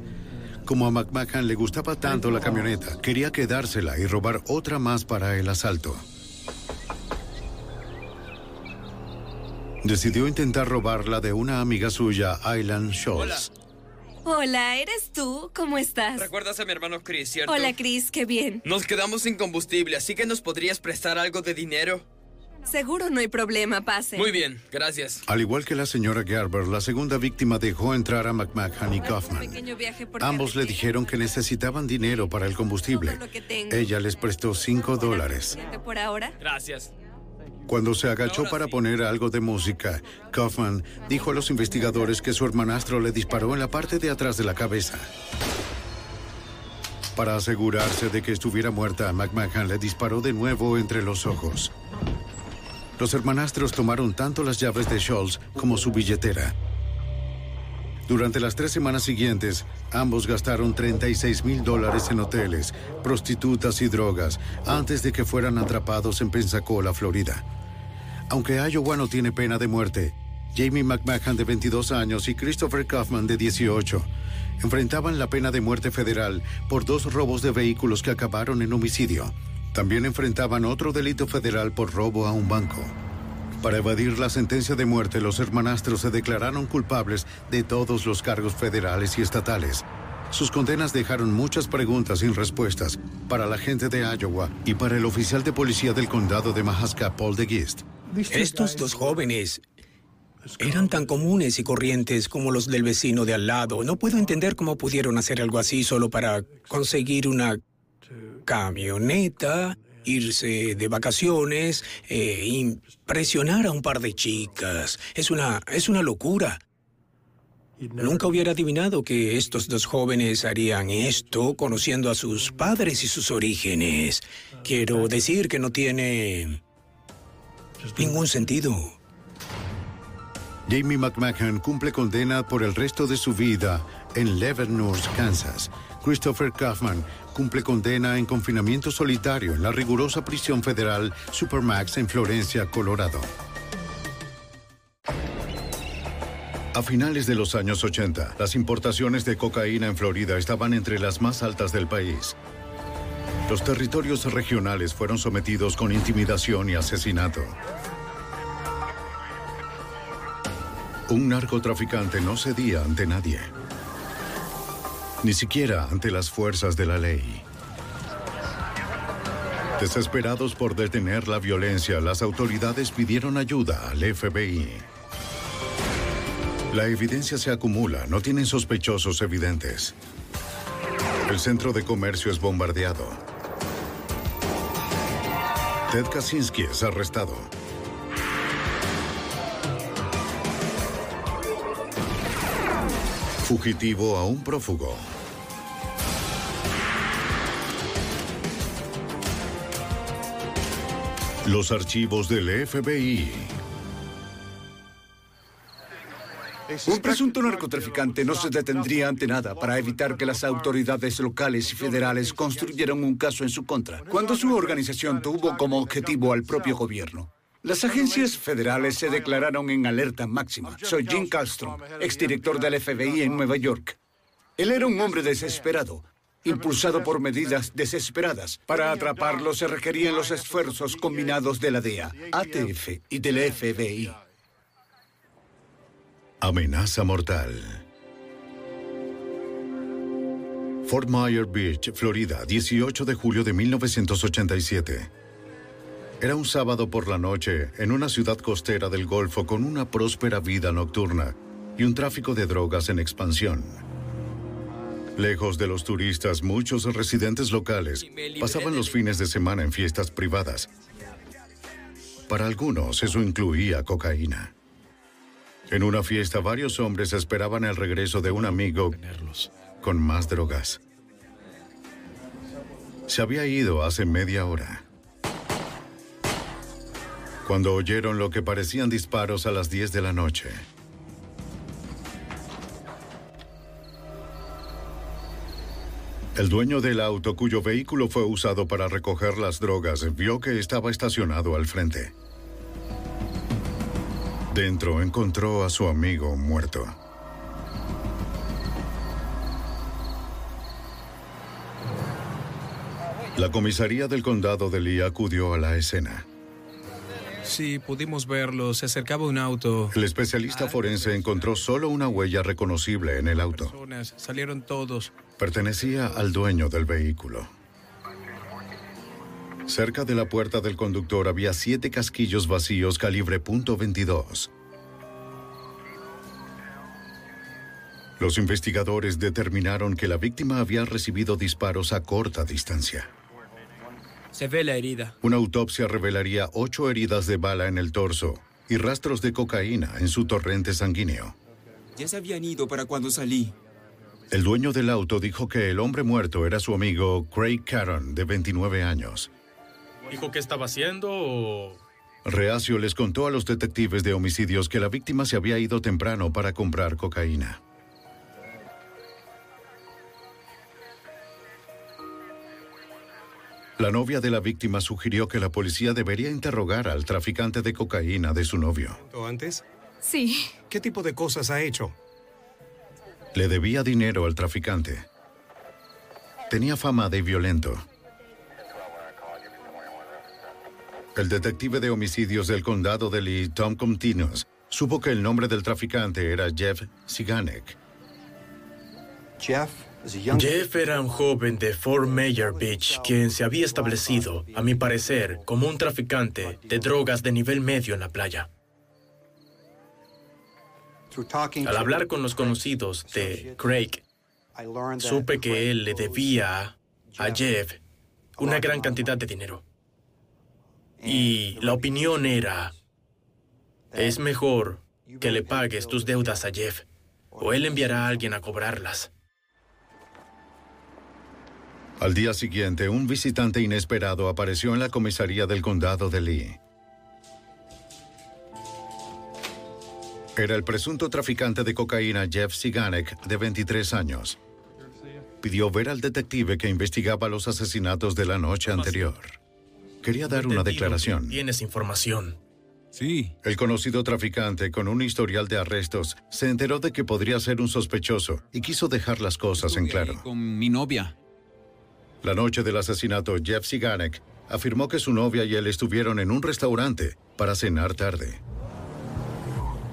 Como a McMahon le gustaba tanto la camioneta, quería quedársela y robar otra más para el asalto. Decidió intentar robarla de una amiga suya, Aylan Schultz. Hola, ¿eres tú? ¿Cómo estás? ¿Recuerdas a mi hermano Chris, cierto? Hola, Chris, qué bien. Nos quedamos sin combustible, así que nos podrías prestar algo de dinero. Seguro no hay problema, pase. Muy bien, gracias. Al igual que la señora Gerber, la segunda víctima dejó entrar a McMahon y Kaufman. Ambos le dijeron que necesitaban dinero para el combustible. Ella les prestó cinco dólares. ¿Por ahora? Gracias. Cuando se agachó para poner algo de música, Kaufman dijo a los investigadores que su hermanastro le disparó en la parte de atrás de la cabeza. Para asegurarse de que estuviera muerta, McMahon le disparó de nuevo entre los ojos. Los hermanastros tomaron tanto las llaves de Scholz como su billetera. Durante las tres semanas siguientes, ambos gastaron 36 mil dólares en hoteles, prostitutas y drogas antes de que fueran atrapados en Pensacola, Florida. Aunque Iowa no tiene pena de muerte, Jamie McMahon, de 22 años, y Christopher Kaufman, de 18, enfrentaban la pena de muerte federal por dos robos de vehículos que acabaron en homicidio. También enfrentaban otro delito federal por robo a un banco. Para evadir la sentencia de muerte, los hermanastros se declararon culpables de todos los cargos federales y estatales. Sus condenas dejaron muchas preguntas sin respuestas para la gente de Iowa y para el oficial de policía del condado de Mahaska, Paul de Gist. Estos dos jóvenes eran tan comunes y corrientes como los del vecino de al lado. No puedo entender cómo pudieron hacer algo así solo para conseguir una camioneta, irse de vacaciones, e impresionar a un par de chicas. Es una, es una locura. Nunca hubiera adivinado que estos dos jóvenes harían esto conociendo a sus padres y sus orígenes. Quiero decir que no tiene ningún sentido. Jamie McMahon cumple condena por el resto de su vida en Leavenworth, Kansas. Christopher Kaufman cumple condena en confinamiento solitario en la rigurosa prisión federal Supermax en Florencia, Colorado. A finales de los años 80, las importaciones de cocaína en Florida estaban entre las más altas del país. Los territorios regionales fueron sometidos con intimidación y asesinato. Un narcotraficante no cedía ante nadie, ni siquiera ante las fuerzas de la ley. Desesperados por detener la violencia, las autoridades pidieron ayuda al FBI. La evidencia se acumula, no tienen sospechosos evidentes. El centro de comercio es bombardeado. Ted Kaczynski es arrestado. Fugitivo a un prófugo. Los archivos del FBI. Un presunto narcotraficante no se detendría ante nada para evitar que las autoridades locales y federales construyeran un caso en su contra, cuando su organización tuvo como objetivo al propio gobierno. Las agencias federales se declararon en alerta máxima. Soy Jim Castro, exdirector del FBI en Nueva York. Él era un hombre desesperado, impulsado por medidas desesperadas. Para atraparlo se requerían los esfuerzos combinados de la DEA, ATF y del FBI. Amenaza mortal. Fort Myers Beach, Florida, 18 de julio de 1987. Era un sábado por la noche en una ciudad costera del Golfo con una próspera vida nocturna y un tráfico de drogas en expansión. Lejos de los turistas, muchos residentes locales pasaban los fines de semana en fiestas privadas. Para algunos eso incluía cocaína. En una fiesta, varios hombres esperaban el regreso de un amigo con más drogas. Se había ido hace media hora. Cuando oyeron lo que parecían disparos a las 10 de la noche. El dueño del auto cuyo vehículo fue usado para recoger las drogas vio que estaba estacionado al frente. Dentro encontró a su amigo muerto. La comisaría del condado de Lee acudió a la escena. Sí, pudimos verlo. Se acercaba un auto. El especialista forense encontró solo una huella reconocible en el auto. Personas. Salieron todos. Pertenecía al dueño del vehículo. Cerca de la puerta del conductor había siete casquillos vacíos calibre .22. Los investigadores determinaron que la víctima había recibido disparos a corta distancia. Se ve la herida. Una autopsia revelaría ocho heridas de bala en el torso y rastros de cocaína en su torrente sanguíneo. Ya se habían ido para cuando salí. El dueño del auto dijo que el hombre muerto era su amigo Craig Caron, de 29 años. ¿Dijo qué estaba haciendo o...? Reacio les contó a los detectives de homicidios que la víctima se había ido temprano para comprar cocaína. La novia de la víctima sugirió que la policía debería interrogar al traficante de cocaína de su novio. ¿Antes? Sí. ¿Qué tipo de cosas ha hecho? Le debía dinero al traficante. Tenía fama de violento. El detective de homicidios del condado de Lee, Tom Continos, supo que el nombre del traficante era Jeff Siganek. Jeff Jeff era un joven de Fort Mayor Beach quien se había establecido, a mi parecer, como un traficante de drogas de nivel medio en la playa. Al hablar con los conocidos de Craig, supe que él le debía a Jeff una gran cantidad de dinero. Y la opinión era, es mejor que le pagues tus deudas a Jeff, o él enviará a alguien a cobrarlas. Al día siguiente, un visitante inesperado apareció en la comisaría del condado de Lee. Era el presunto traficante de cocaína Jeff Siganek, de 23 años. Pidió ver al detective que investigaba los asesinatos de la noche anterior. Quería dar una declaración. Tienes información. Sí. El conocido traficante, con un historial de arrestos, se enteró de que podría ser un sospechoso y quiso dejar las cosas en claro. Con mi novia. La noche del asesinato, Jeff Siganek afirmó que su novia y él estuvieron en un restaurante para cenar tarde.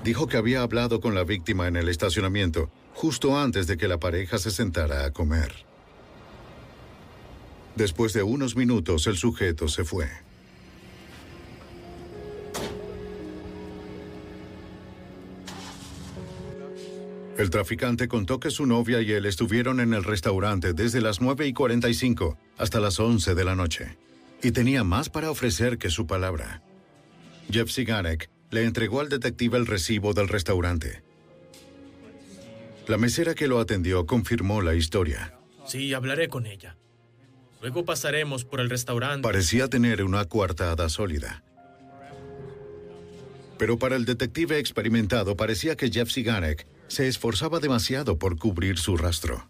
Dijo que había hablado con la víctima en el estacionamiento justo antes de que la pareja se sentara a comer. Después de unos minutos, el sujeto se fue. El traficante contó que su novia y él estuvieron en el restaurante desde las 9 y 45 hasta las 11 de la noche. Y tenía más para ofrecer que su palabra. Jeff Siganek le entregó al detective el recibo del restaurante. La mesera que lo atendió confirmó la historia. Sí, hablaré con ella. Luego pasaremos por el restaurante. Parecía tener una coartada sólida. Pero para el detective experimentado parecía que Jeff Siganek se esforzaba demasiado por cubrir su rastro.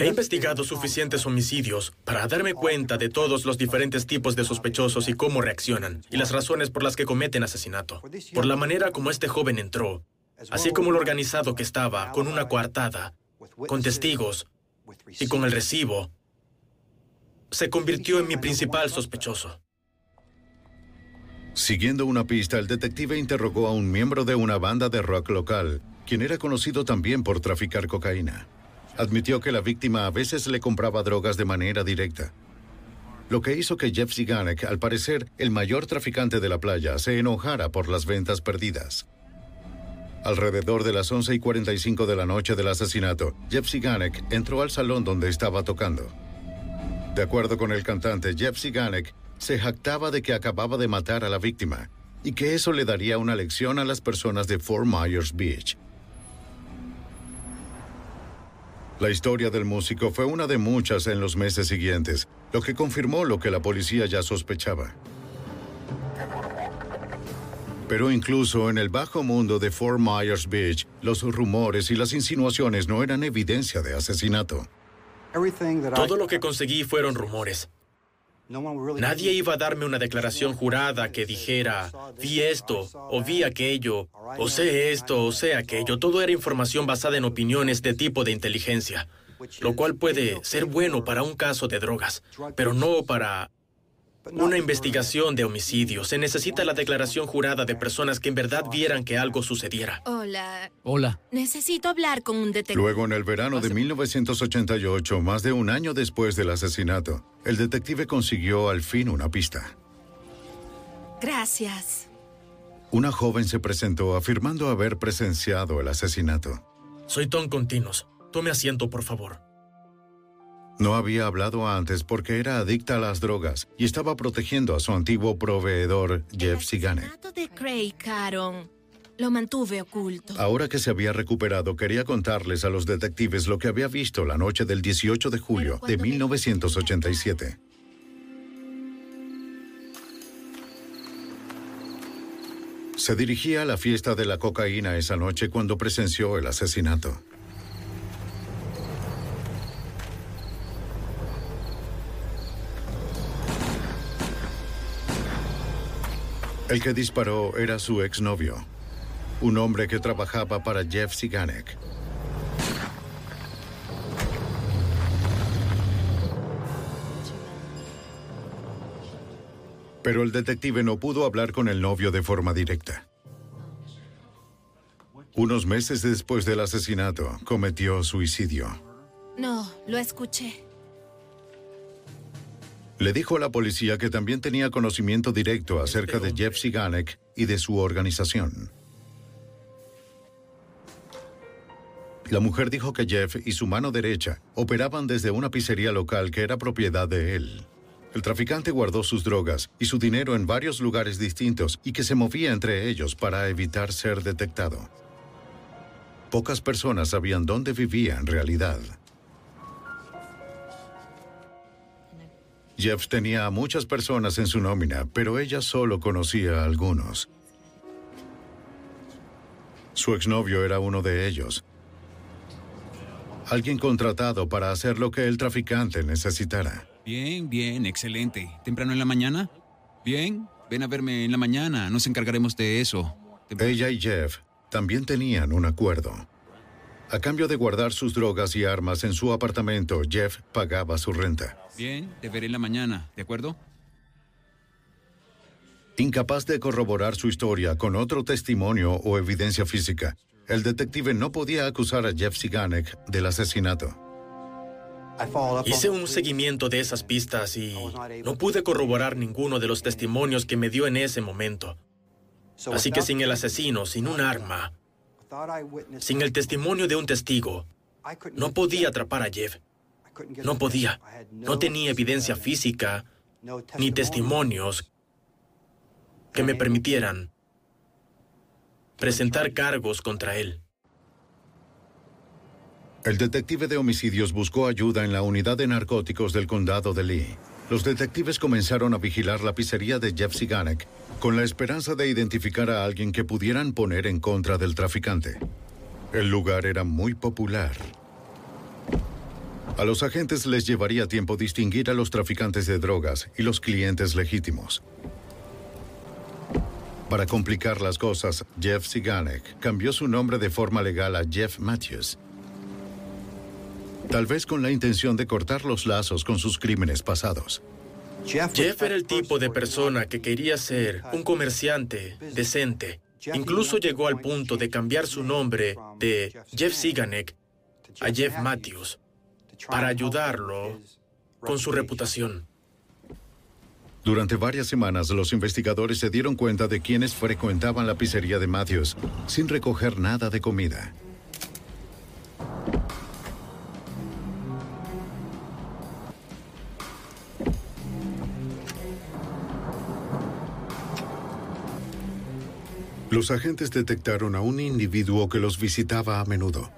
He investigado suficientes homicidios para darme cuenta de todos los diferentes tipos de sospechosos y cómo reaccionan, y las razones por las que cometen asesinato. Por la manera como este joven entró, así como lo organizado que estaba, con una coartada, con testigos y con el recibo, se convirtió en mi principal sospechoso. Siguiendo una pista, el detective interrogó a un miembro de una banda de rock local, quien era conocido también por traficar cocaína. Admitió que la víctima a veces le compraba drogas de manera directa. Lo que hizo que Jeff Siganek, al parecer el mayor traficante de la playa, se enojara por las ventas perdidas. Alrededor de las 11 y 45 de la noche del asesinato, Jeff Siganek entró al salón donde estaba tocando. De acuerdo con el cantante, Jeff Siganek se jactaba de que acababa de matar a la víctima y que eso le daría una lección a las personas de Fort Myers Beach. La historia del músico fue una de muchas en los meses siguientes, lo que confirmó lo que la policía ya sospechaba. Pero incluso en el bajo mundo de Fort Myers Beach, los rumores y las insinuaciones no eran evidencia de asesinato. Todo lo que conseguí fueron rumores. Nadie iba a darme una declaración jurada que dijera, vi esto, o vi aquello, o sé esto, o sé aquello. Todo era información basada en opiniones de tipo de inteligencia, lo cual puede ser bueno para un caso de drogas, pero no para una investigación de homicidio. Se necesita la declaración jurada de personas que en verdad vieran que algo sucediera. Hola. Hola. Necesito hablar con un detective. Luego, en el verano de 1988, más de un año después del asesinato, el detective consiguió al fin una pista. Gracias. Una joven se presentó afirmando haber presenciado el asesinato. Soy Tom Continuos. Tome asiento, por favor. No había hablado antes porque era adicta a las drogas y estaba protegiendo a su antiguo proveedor, Jeff de Craig Caron. Lo mantuve oculto. Ahora que se había recuperado, quería contarles a los detectives lo que había visto la noche del 18 de julio de 1987. Se dirigía a la fiesta de la cocaína esa noche cuando presenció el asesinato. El que disparó era su exnovio, un hombre que trabajaba para Jeff Siganek. Pero el detective no pudo hablar con el novio de forma directa. Unos meses después del asesinato, cometió suicidio. No, lo escuché. Le dijo a la policía que también tenía conocimiento directo acerca de Jeff Siganek y de su organización. La mujer dijo que Jeff y su mano derecha operaban desde una pizzería local que era propiedad de él. El traficante guardó sus drogas y su dinero en varios lugares distintos y que se movía entre ellos para evitar ser detectado. Pocas personas sabían dónde vivía en realidad. Jeff tenía a muchas personas en su nómina, pero ella solo conocía a algunos. Su exnovio era uno de ellos. Alguien contratado para hacer lo que el traficante necesitara. Bien, bien, excelente. ¿Temprano en la mañana? Bien, ven a verme en la mañana, nos encargaremos de eso. Ella y Jeff también tenían un acuerdo. A cambio de guardar sus drogas y armas en su apartamento, Jeff pagaba su renta. Bien, te veré en la mañana, ¿de acuerdo? Incapaz de corroborar su historia con otro testimonio o evidencia física, el detective no podía acusar a Jeff Siganek del asesinato. Hice un seguimiento de esas pistas y no pude corroborar ninguno de los testimonios que me dio en ese momento. Así que sin el asesino, sin un arma, sin el testimonio de un testigo, no podía atrapar a Jeff. No podía. No tenía evidencia física ni testimonios que me permitieran presentar cargos contra él. El detective de homicidios buscó ayuda en la unidad de narcóticos del condado de Lee. Los detectives comenzaron a vigilar la pizzería de Jeff Siganek con la esperanza de identificar a alguien que pudieran poner en contra del traficante. El lugar era muy popular. A los agentes les llevaría tiempo distinguir a los traficantes de drogas y los clientes legítimos. Para complicar las cosas, Jeff Siganek cambió su nombre de forma legal a Jeff Matthews. Tal vez con la intención de cortar los lazos con sus crímenes pasados. Jeff era el tipo de persona que quería ser un comerciante decente. Incluso llegó al punto de cambiar su nombre de Jeff Siganek a Jeff Matthews para ayudarlo con su reputación. Durante varias semanas, los investigadores se dieron cuenta de quienes frecuentaban la pizzería de Matthews sin recoger nada de comida. Los agentes detectaron a un individuo que los visitaba a menudo.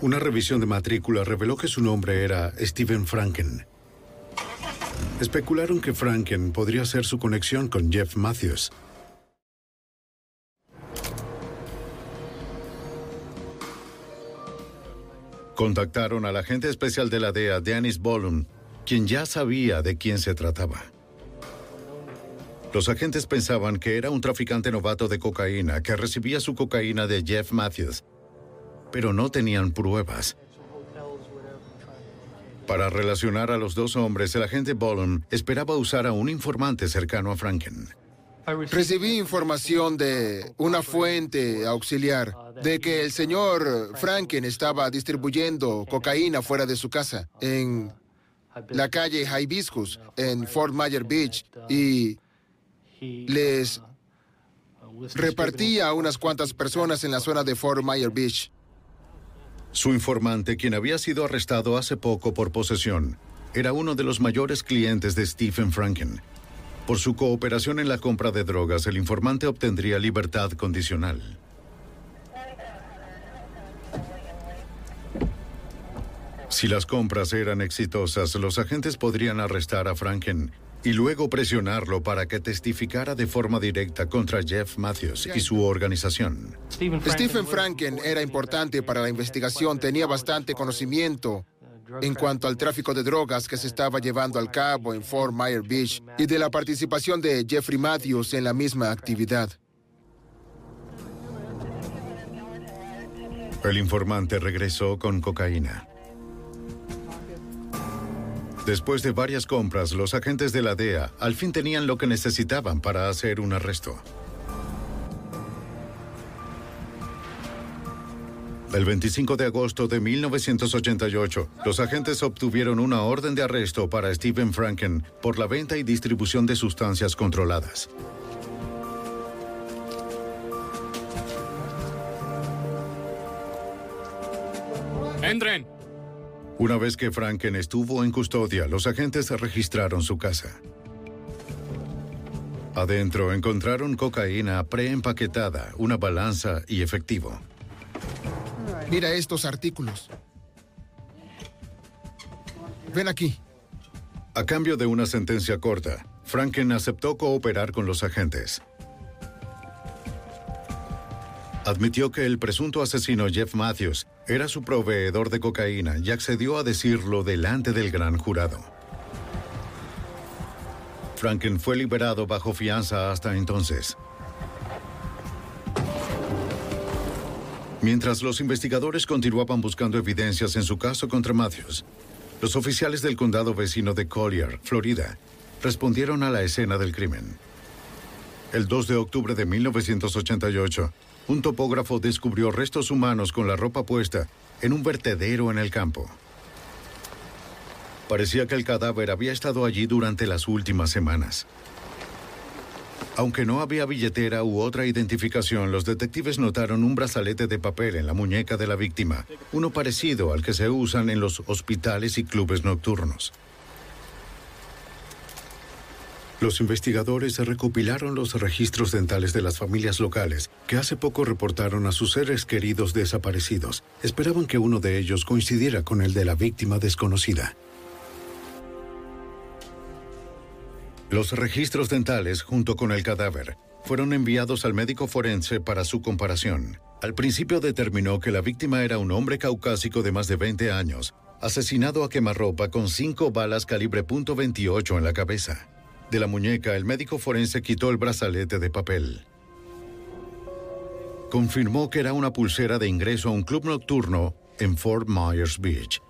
Una revisión de matrícula reveló que su nombre era Steven Franken. Especularon que Franken podría ser su conexión con Jeff Matthews. Contactaron al agente especial de la DEA, Dennis Bollum, quien ya sabía de quién se trataba. Los agentes pensaban que era un traficante novato de cocaína que recibía su cocaína de Jeff Matthews, pero no tenían pruebas. Para relacionar a los dos hombres, el agente Bollum esperaba usar a un informante cercano a Franken. Recibí información de una fuente auxiliar de que el señor Franken estaba distribuyendo cocaína fuera de su casa, en la calle Hibiscus, en Fort Myers Beach, y les repartía a unas cuantas personas en la zona de Fort Myers Beach. Su informante, quien había sido arrestado hace poco por posesión, era uno de los mayores clientes de Stephen Franken. Por su cooperación en la compra de drogas, el informante obtendría libertad condicional. Si las compras eran exitosas, los agentes podrían arrestar a Franken y luego presionarlo para que testificara de forma directa contra Jeff Matthews y su organización. Stephen Franken era importante para la investigación, tenía bastante conocimiento en cuanto al tráfico de drogas que se estaba llevando al cabo en Fort Myers Beach y de la participación de Jeffrey Matthews en la misma actividad. El informante regresó con cocaína. Después de varias compras, los agentes de la DEA al fin tenían lo que necesitaban para hacer un arresto. El 25 de agosto de 1988, los agentes obtuvieron una orden de arresto para Stephen Franken por la venta y distribución de sustancias controladas. ¡Entren! Una vez que Franken estuvo en custodia, los agentes registraron su casa. Adentro encontraron cocaína preempaquetada, una balanza y efectivo. Mira estos artículos. Ven aquí. A cambio de una sentencia corta, Franken aceptó cooperar con los agentes. Admitió que el presunto asesino Jeff Matthews era su proveedor de cocaína y accedió a decirlo delante del gran jurado. Franken fue liberado bajo fianza hasta entonces. Mientras los investigadores continuaban buscando evidencias en su caso contra Matthews, los oficiales del condado vecino de Collier, Florida, respondieron a la escena del crimen. El 2 de octubre de 1988, un topógrafo descubrió restos humanos con la ropa puesta en un vertedero en el campo. Parecía que el cadáver había estado allí durante las últimas semanas. Aunque no había billetera u otra identificación, los detectives notaron un brazalete de papel en la muñeca de la víctima, uno parecido al que se usan en los hospitales y clubes nocturnos. Los investigadores recopilaron los registros dentales de las familias locales que hace poco reportaron a sus seres queridos desaparecidos. Esperaban que uno de ellos coincidiera con el de la víctima desconocida. Los registros dentales, junto con el cadáver, fueron enviados al médico forense para su comparación. Al principio determinó que la víctima era un hombre caucásico de más de 20 años, asesinado a quemarropa con cinco balas calibre .28 en la cabeza. De la muñeca, el médico forense quitó el brazalete de papel. Confirmó que era una pulsera de ingreso a un club nocturno en Fort Myers Beach.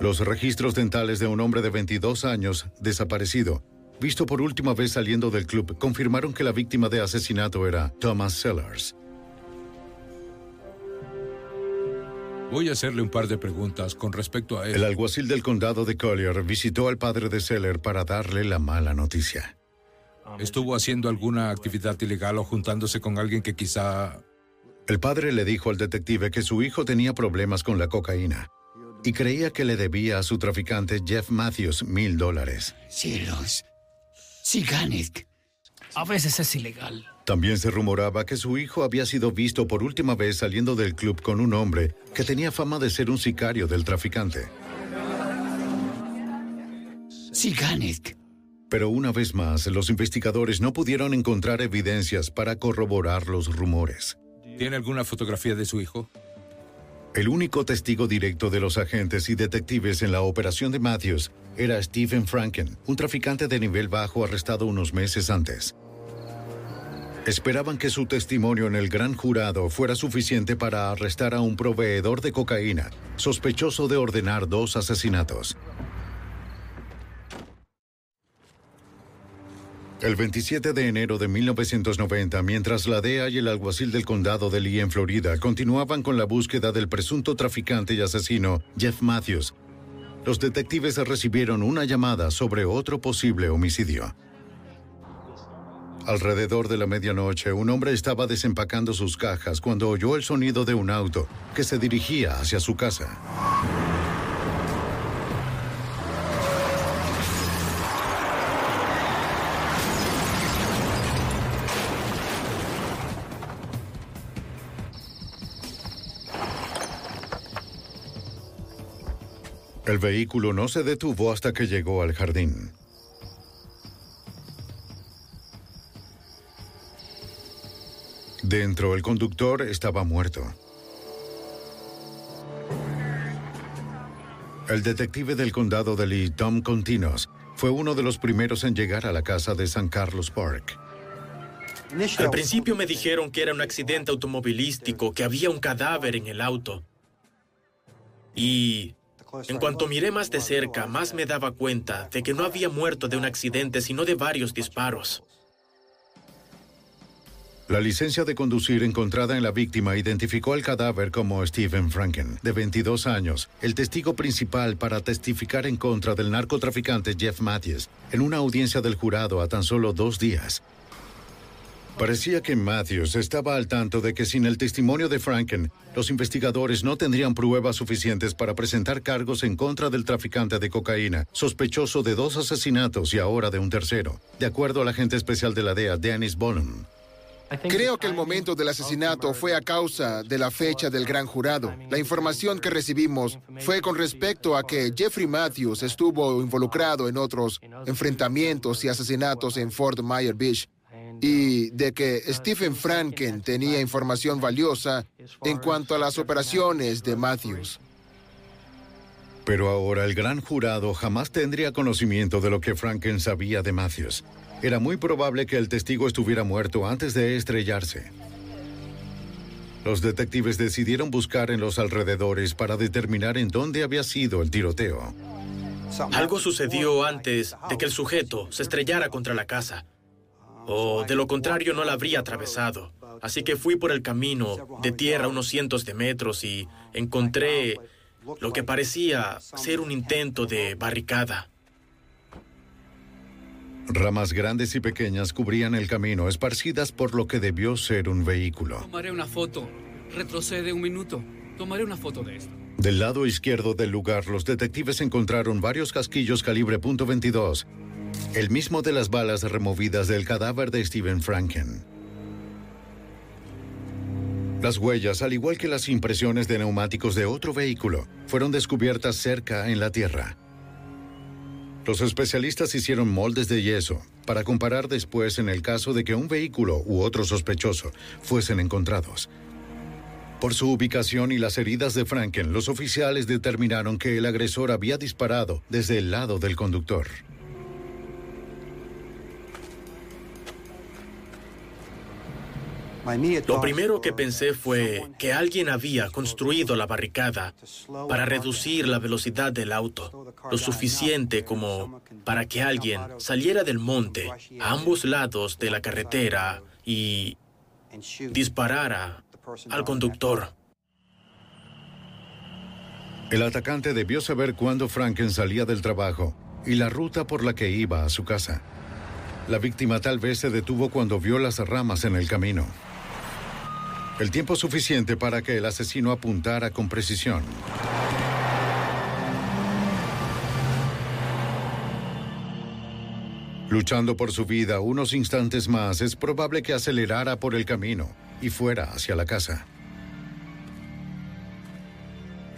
Los registros dentales de un hombre de 22 años, desaparecido, visto por última vez saliendo del club, confirmaron que la víctima de asesinato era Thomas Sellers. Voy a hacerle un par de preguntas con respecto a él. El alguacil del condado de Collier visitó al padre de Seller para darle la mala noticia. ¿Estuvo haciendo alguna actividad ilegal o juntándose con alguien que quizá... El padre le dijo al detective que su hijo tenía problemas con la cocaína y creía que le debía a su traficante Jeff Matthews mil dólares. Cielos. Siganek. A veces es ilegal. También se rumoraba que su hijo había sido visto por última vez saliendo del club con un hombre que tenía fama de ser un sicario del traficante. Siganek. Pero una vez más, los investigadores no pudieron encontrar evidencias para corroborar los rumores. ¿Tiene alguna fotografía de su hijo? El único testigo directo de los agentes y detectives en la operación de Matthews era Stephen Franken, un traficante de nivel bajo arrestado unos meses antes. Esperaban que su testimonio en el gran jurado fuera suficiente para arrestar a un proveedor de cocaína, sospechoso de ordenar dos asesinatos. El 27 de enero de 1990, mientras la DEA y el alguacil del condado de Lee en Florida continuaban con la búsqueda del presunto traficante y asesino Jeff Matthews, los detectives recibieron una llamada sobre otro posible homicidio. Alrededor de la medianoche, un hombre estaba desempacando sus cajas cuando oyó el sonido de un auto que se dirigía hacia su casa. El vehículo no se detuvo hasta que llegó al jardín. Dentro, el conductor estaba muerto. El detective del condado de Lee, Tom Continos, fue uno de los primeros en llegar a la casa de San Carlos Park. Al principio me dijeron que era un accidente automovilístico, que había un cadáver en el auto. Y en cuanto miré más de cerca, más me daba cuenta de que no había muerto de un accidente, sino de varios disparos. La licencia de conducir encontrada en la víctima identificó al cadáver como Stephen Franken, de 22 años, el testigo principal para testificar en contra del narcotraficante Jeff Matthews, en una audiencia del jurado a tan solo dos días. Parecía que Matthews estaba al tanto de que sin el testimonio de Franken, los investigadores no tendrían pruebas suficientes para presentar cargos en contra del traficante de cocaína, sospechoso de dos asesinatos y ahora de un tercero, de acuerdo al agente especial de la DEA, Dennis Bonham. Creo que el momento del asesinato fue a causa de la fecha del gran jurado. La información que recibimos fue con respecto a que Jeffrey Matthews estuvo involucrado en otros enfrentamientos y asesinatos en Fort Myers Beach y de que Stephen Franken tenía información valiosa en cuanto a las operaciones de Matthews. Pero ahora el gran jurado jamás tendría conocimiento de lo que Franken sabía de Matthews. Era muy probable que el testigo estuviera muerto antes de estrellarse. Los detectives decidieron buscar en los alrededores para determinar en dónde había sido el tiroteo. Algo sucedió antes de que el sujeto se estrellara contra la casa. O de lo contrario no la habría atravesado. Así que fui por el camino de tierra unos cientos de metros y encontré lo que parecía ser un intento de barricada. Ramas grandes y pequeñas cubrían el camino, esparcidas por lo que debió ser un vehículo. Tomaré una foto. Retrocede un minuto. Tomaré una foto de esto. Del lado izquierdo del lugar, los detectives encontraron varios casquillos calibre .22, el mismo de las balas removidas del cadáver de Stephen Franken. Las huellas, al igual que las impresiones de neumáticos de otro vehículo, fueron descubiertas cerca en la tierra. Los especialistas hicieron moldes de yeso para comparar después en el caso de que un vehículo u otro sospechoso fuesen encontrados. Por su ubicación y las heridas de Franken, los oficiales determinaron que el agresor había disparado desde el lado del conductor. Lo primero que pensé fue que alguien había construido la barricada para reducir la velocidad del auto, lo suficiente como para que alguien saliera del monte a ambos lados de la carretera y disparara al conductor. El atacante debió saber cuándo Franken salía del trabajo y la ruta por la que iba a su casa. La víctima tal vez se detuvo cuando vio las ramas en el camino. El tiempo suficiente para que el asesino apuntara con precisión. Luchando por su vida unos instantes más, es probable que acelerara por el camino y fuera hacia la casa.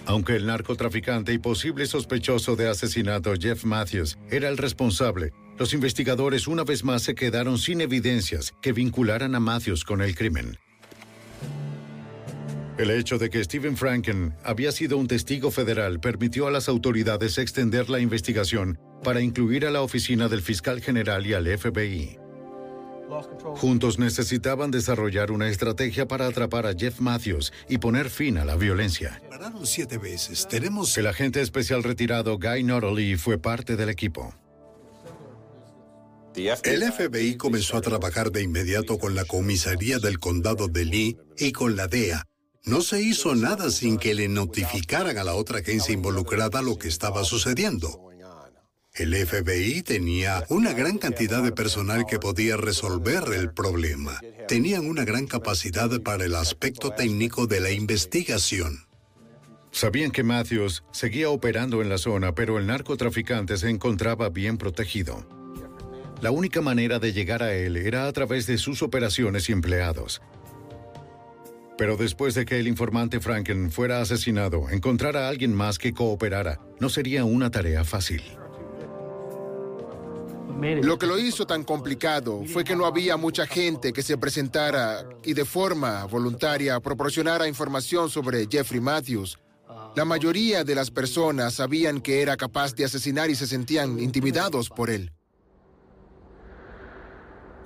Aunque el narcotraficante y posible sospechoso de asesinato Jeff Matthews era el responsable, los investigadores una vez más se quedaron sin evidencias que vincularan a Matthews con el crimen. El hecho de que Stephen Franken había sido un testigo federal permitió a las autoridades extender la investigación para incluir a la oficina del fiscal general y al FBI. Juntos necesitaban desarrollar una estrategia para atrapar a Jeff Matthews y poner fin a la violencia. siete veces. Tenemos... El agente especial retirado Guy Norley fue parte del equipo. El FBI comenzó a trabajar de inmediato con la comisaría del condado de Lee y con la DEA no se hizo nada sin que le notificaran a la otra agencia involucrada lo que estaba sucediendo. El FBI tenía una gran cantidad de personal que podía resolver el problema. Tenían una gran capacidad para el aspecto técnico de la investigación. Sabían que Matthews seguía operando en la zona, pero el narcotraficante se encontraba bien protegido. La única manera de llegar a él era a través de sus operaciones y empleados. Pero después de que el informante Franken fuera asesinado, encontrar a alguien más que cooperara no sería una tarea fácil. Lo que lo hizo tan complicado fue que no había mucha gente que se presentara y de forma voluntaria proporcionara información sobre Jeffrey Matthews La mayoría de las personas sabían que era capaz de asesinar y se sentían intimidados por él.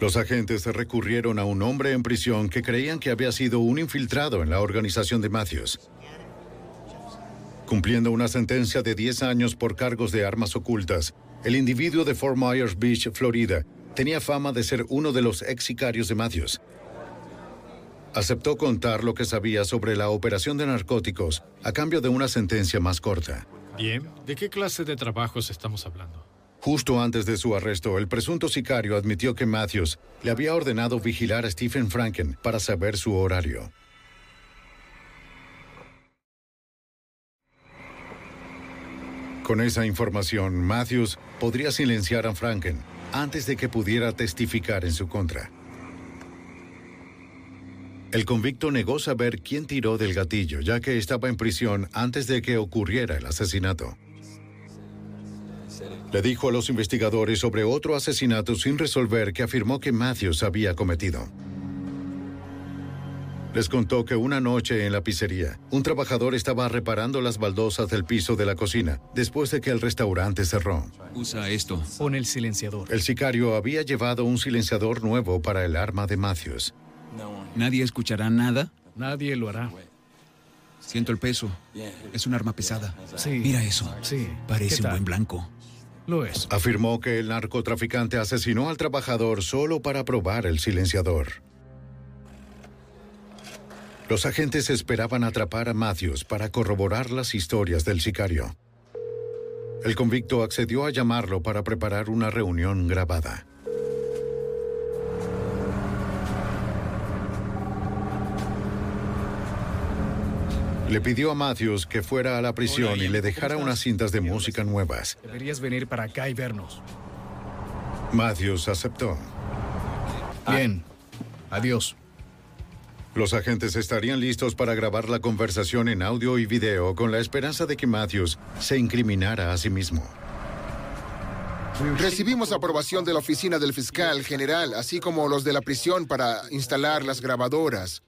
Los agentes recurrieron a un hombre en prisión que creían que había sido un infiltrado en la organización de Matthews. Cumpliendo una sentencia de 10 años por cargos de armas ocultas, el individuo de Fort Myers Beach, Florida, tenía fama de ser uno de los ex sicarios de Matthews. Aceptó contar lo que sabía sobre la operación de narcóticos a cambio de una sentencia más corta. Bien, ¿de qué clase de trabajos estamos hablando? Justo antes de su arresto, el presunto sicario admitió que Matthews le había ordenado vigilar a Stephen Franken para saber su horario. Con esa información, Matthews podría silenciar a Franken antes de que pudiera testificar en su contra. El convicto negó saber quién tiró del gatillo, ya que estaba en prisión antes de que ocurriera el asesinato. Le dijo a los investigadores sobre otro asesinato sin resolver que afirmó que Matthews había cometido. Les contó que una noche en la pizzería, un trabajador estaba reparando las baldosas del piso de la cocina después de que el restaurante cerró. Usa esto. Pon el silenciador. El sicario había llevado un silenciador nuevo para el arma de Matthews. ¿Nadie escuchará nada? Nadie lo hará. Siento el peso. Es un arma pesada. Sí. Mira eso. Sí. Parece ¿Qué un buen blanco. Lo es. Afirmó que el narcotraficante asesinó al trabajador solo para probar el silenciador. Los agentes esperaban atrapar a Matthews para corroborar las historias del sicario. El convicto accedió a llamarlo para preparar una reunión grabada. Le pidió a Matthews que fuera a la prisión y le dejara unas cintas de música nuevas. Deberías venir para acá y vernos. Matthews aceptó. Bien. Adiós. Los agentes estarían listos para grabar la conversación en audio y video con la esperanza de que Matthews se incriminara a sí mismo. Recibimos aprobación de la oficina del fiscal general, así como los de la prisión para instalar las grabadoras.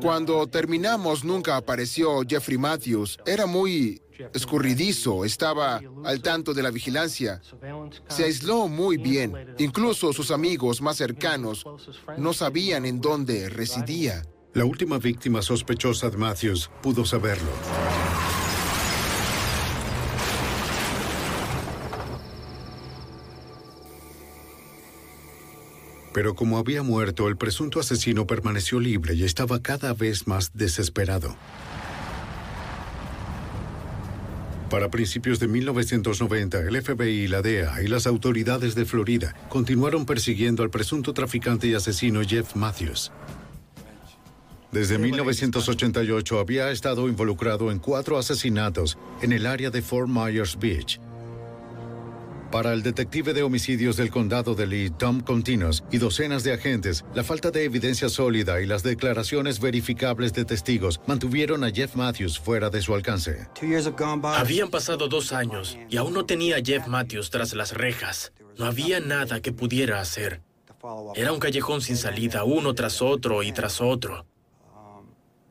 Cuando terminamos nunca apareció Jeffrey Matthews. Era muy escurridizo, estaba al tanto de la vigilancia. Se aisló muy bien. Incluso sus amigos más cercanos no sabían en dónde residía. La última víctima sospechosa de Matthews pudo saberlo. Pero como había muerto, el presunto asesino permaneció libre y estaba cada vez más desesperado. Para principios de 1990, el FBI, la DEA y las autoridades de Florida continuaron persiguiendo al presunto traficante y asesino Jeff Matthews. Desde 1988 había estado involucrado en cuatro asesinatos en el área de Fort Myers Beach. Para el detective de homicidios del condado de Lee, Tom Continos, y docenas de agentes, la falta de evidencia sólida y las declaraciones verificables de testigos mantuvieron a Jeff Matthews fuera de su alcance. Habían pasado dos años y aún no tenía a Jeff Matthews tras las rejas. No había nada que pudiera hacer. Era un callejón sin salida, uno tras otro y tras otro.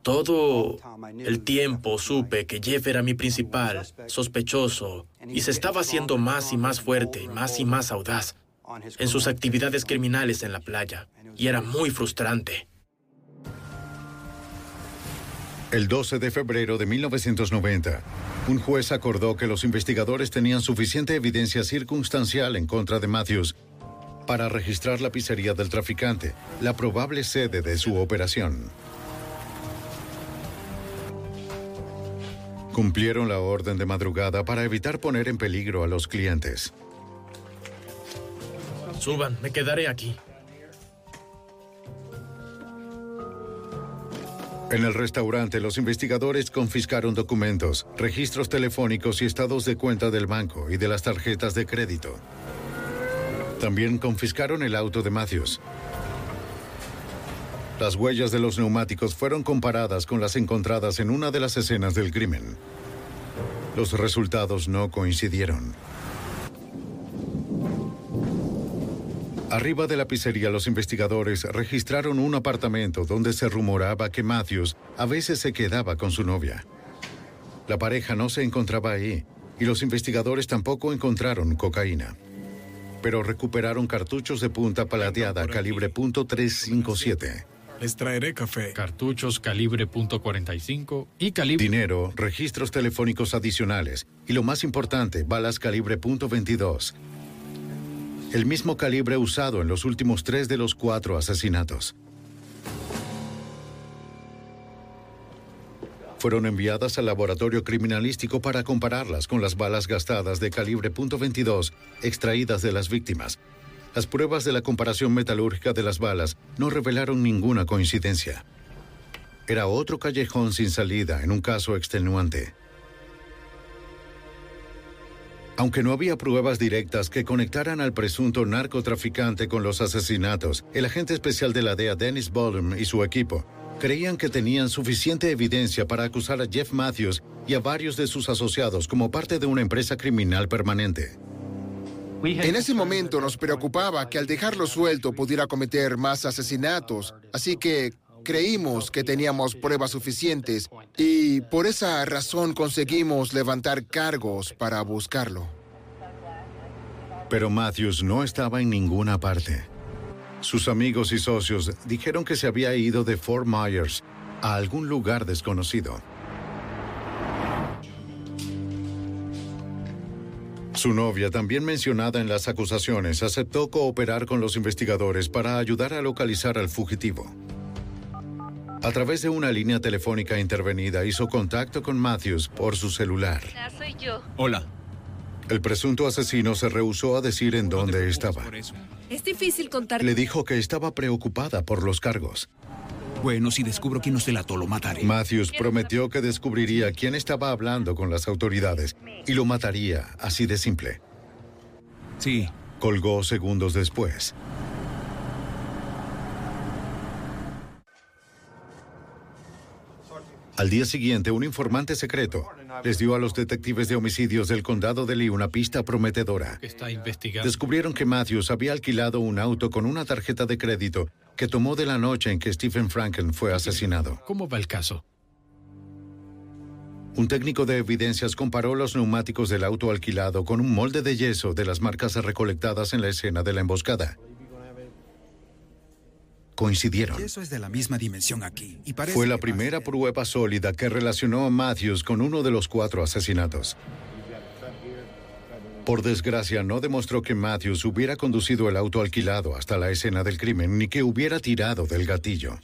Todo el tiempo supe que Jeff era mi principal sospechoso y se estaba haciendo más y más fuerte, más y más audaz en sus actividades criminales en la playa. Y era muy frustrante. El 12 de febrero de 1990, un juez acordó que los investigadores tenían suficiente evidencia circunstancial en contra de Matthews para registrar la pizzería del traficante, la probable sede de su operación. Cumplieron la orden de madrugada para evitar poner en peligro a los clientes. Suban, me quedaré aquí. En el restaurante, los investigadores confiscaron documentos, registros telefónicos y estados de cuenta del banco y de las tarjetas de crédito. También confiscaron el auto de Matthews. Las huellas de los neumáticos fueron comparadas con las encontradas en una de las escenas del crimen. Los resultados no coincidieron. Arriba de la pizzería, los investigadores registraron un apartamento donde se rumoraba que Matthews a veces se quedaba con su novia. La pareja no se encontraba ahí y los investigadores tampoco encontraron cocaína. Pero recuperaron cartuchos de punta paladeada calibre .357. Les traeré café. Cartuchos calibre .45 y calibre... Dinero, registros telefónicos adicionales y lo más importante, balas calibre .22. El mismo calibre usado en los últimos tres de los cuatro asesinatos. Fueron enviadas al laboratorio criminalístico para compararlas con las balas gastadas de calibre .22 extraídas de las víctimas. Las pruebas de la comparación metalúrgica de las balas no revelaron ninguna coincidencia. Era otro callejón sin salida en un caso extenuante. Aunque no había pruebas directas que conectaran al presunto narcotraficante con los asesinatos, el agente especial de la DEA Dennis Bollum y su equipo creían que tenían suficiente evidencia para acusar a Jeff Matthews y a varios de sus asociados como parte de una empresa criminal permanente. En ese momento nos preocupaba que al dejarlo suelto pudiera cometer más asesinatos, así que creímos que teníamos pruebas suficientes y por esa razón conseguimos levantar cargos para buscarlo. Pero Matthews no estaba en ninguna parte. Sus amigos y socios dijeron que se había ido de Fort Myers a algún lugar desconocido. Su novia, también mencionada en las acusaciones, aceptó cooperar con los investigadores para ayudar a localizar al fugitivo. A través de una línea telefónica intervenida, hizo contacto con Matthews por su celular. soy yo. Hola. El presunto asesino se rehusó a decir en dónde estaba. Es difícil contar. Le dijo que estaba preocupada por los cargos. Bueno, si descubro quién nos delató, lo mataré. Matthews prometió que descubriría quién estaba hablando con las autoridades y lo mataría, así de simple. Sí. Colgó segundos después. Al día siguiente, un informante secreto les dio a los detectives de homicidios del condado de Lee una pista prometedora. Está investigando. Descubrieron que Matthews había alquilado un auto con una tarjeta de crédito que tomó de la noche en que Stephen Franken fue asesinado. ¿Cómo va el caso? Un técnico de evidencias comparó los neumáticos del auto alquilado con un molde de yeso de las marcas recolectadas en la escena de la emboscada. Coincidieron. Eso es de la misma dimensión aquí. Y parece Fue la primera prueba sólida que relacionó a Matthews con uno de los cuatro asesinatos. Por desgracia, no demostró que Matthews hubiera conducido el auto alquilado hasta la escena del crimen ni que hubiera tirado del gatillo.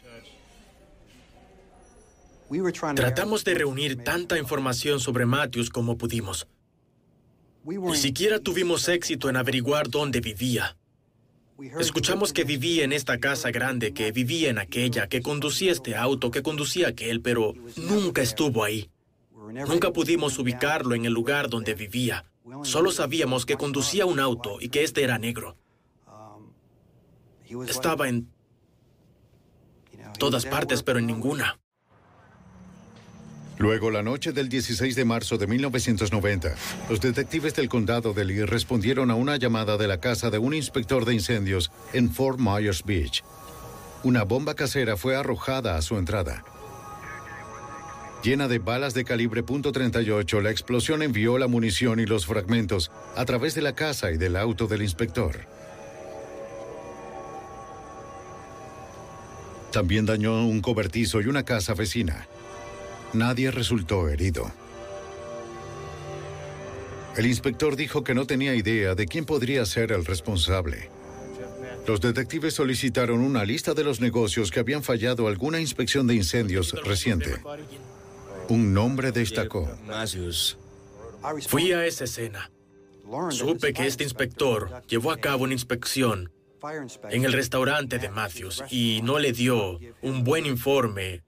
Tratamos de reunir tanta información sobre Matthews como pudimos. Ni siquiera tuvimos éxito en averiguar dónde vivía. Escuchamos que vivía en esta casa grande, que vivía en aquella, que conducía este auto, que conducía aquel, pero nunca estuvo ahí. Nunca pudimos ubicarlo en el lugar donde vivía. Solo sabíamos que conducía un auto y que este era negro. Estaba en todas partes, pero en ninguna. Luego, la noche del 16 de marzo de 1990, los detectives del condado de Lee respondieron a una llamada de la casa de un inspector de incendios en Fort Myers Beach. Una bomba casera fue arrojada a su entrada. Llena de balas de calibre .38, la explosión envió la munición y los fragmentos a través de la casa y del auto del inspector. También dañó un cobertizo y una casa vecina. Nadie resultó herido. El inspector dijo que no tenía idea de quién podría ser el responsable. Los detectives solicitaron una lista de los negocios que habían fallado alguna inspección de incendios reciente. Un nombre destacó. Fui a esa escena. Supe que este inspector llevó a cabo una inspección en el restaurante de Matthews y no le dio un buen informe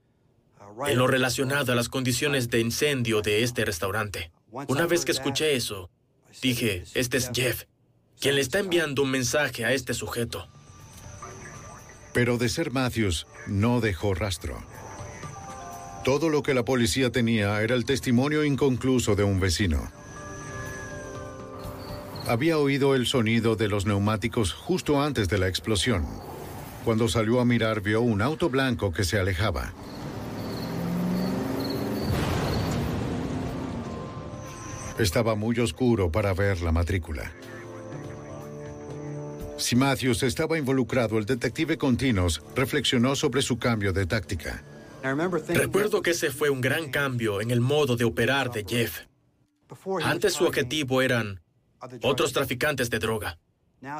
en lo relacionado a las condiciones de incendio de este restaurante. Una vez que escuché eso, dije, este es Jeff, quien le está enviando un mensaje a este sujeto. Pero de ser Matthews, no dejó rastro. Todo lo que la policía tenía era el testimonio inconcluso de un vecino. Había oído el sonido de los neumáticos justo antes de la explosión. Cuando salió a mirar vio un auto blanco que se alejaba. Estaba muy oscuro para ver la matrícula. Si Matthews estaba involucrado, el detective Continuos reflexionó sobre su cambio de táctica. Recuerdo que ese fue un gran cambio en el modo de operar de Jeff. Antes su objetivo eran otros traficantes de droga.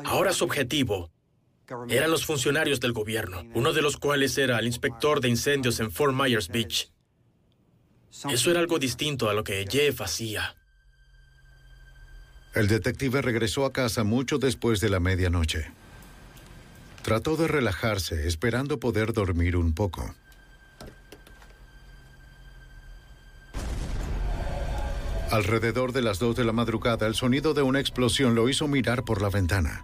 Ahora su objetivo eran los funcionarios del gobierno, uno de los cuales era el inspector de incendios en Fort Myers Beach. Eso era algo distinto a lo que Jeff hacía. El detective regresó a casa mucho después de la medianoche. Trató de relajarse, esperando poder dormir un poco. Alrededor de las dos de la madrugada, el sonido de una explosión lo hizo mirar por la ventana.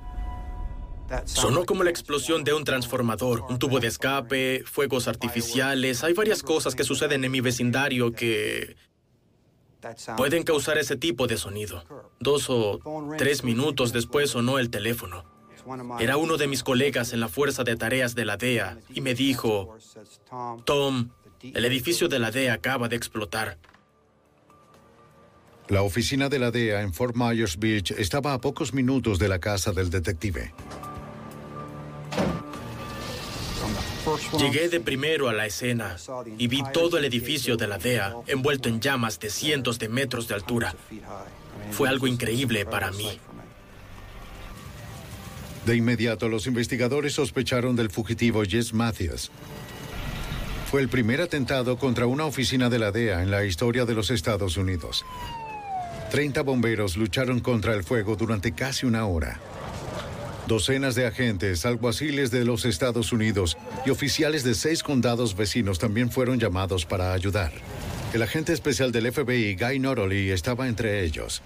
Sonó como la explosión de un transformador, un tubo de escape, fuegos artificiales. Hay varias cosas que suceden en mi vecindario que pueden causar ese tipo de sonido. Dos o tres minutos después sonó el teléfono. Era uno de mis colegas en la Fuerza de Tareas de la DEA y me dijo, Tom, el edificio de la DEA acaba de explotar. La oficina de la DEA en Fort Myers Beach estaba a pocos minutos de la casa del detective. Llegué de primero a la escena y vi todo el edificio de la DEA envuelto en llamas de cientos de metros de altura. Fue algo increíble para mí. De inmediato, los investigadores sospecharon del fugitivo Jess Matthews. Fue el primer atentado contra una oficina de la DEA en la historia de los Estados Unidos. Treinta bomberos lucharon contra el fuego durante casi una hora. Docenas de agentes, alguaciles de los Estados Unidos y oficiales de seis condados vecinos también fueron llamados para ayudar. El agente especial del FBI, Guy Norley, estaba entre ellos.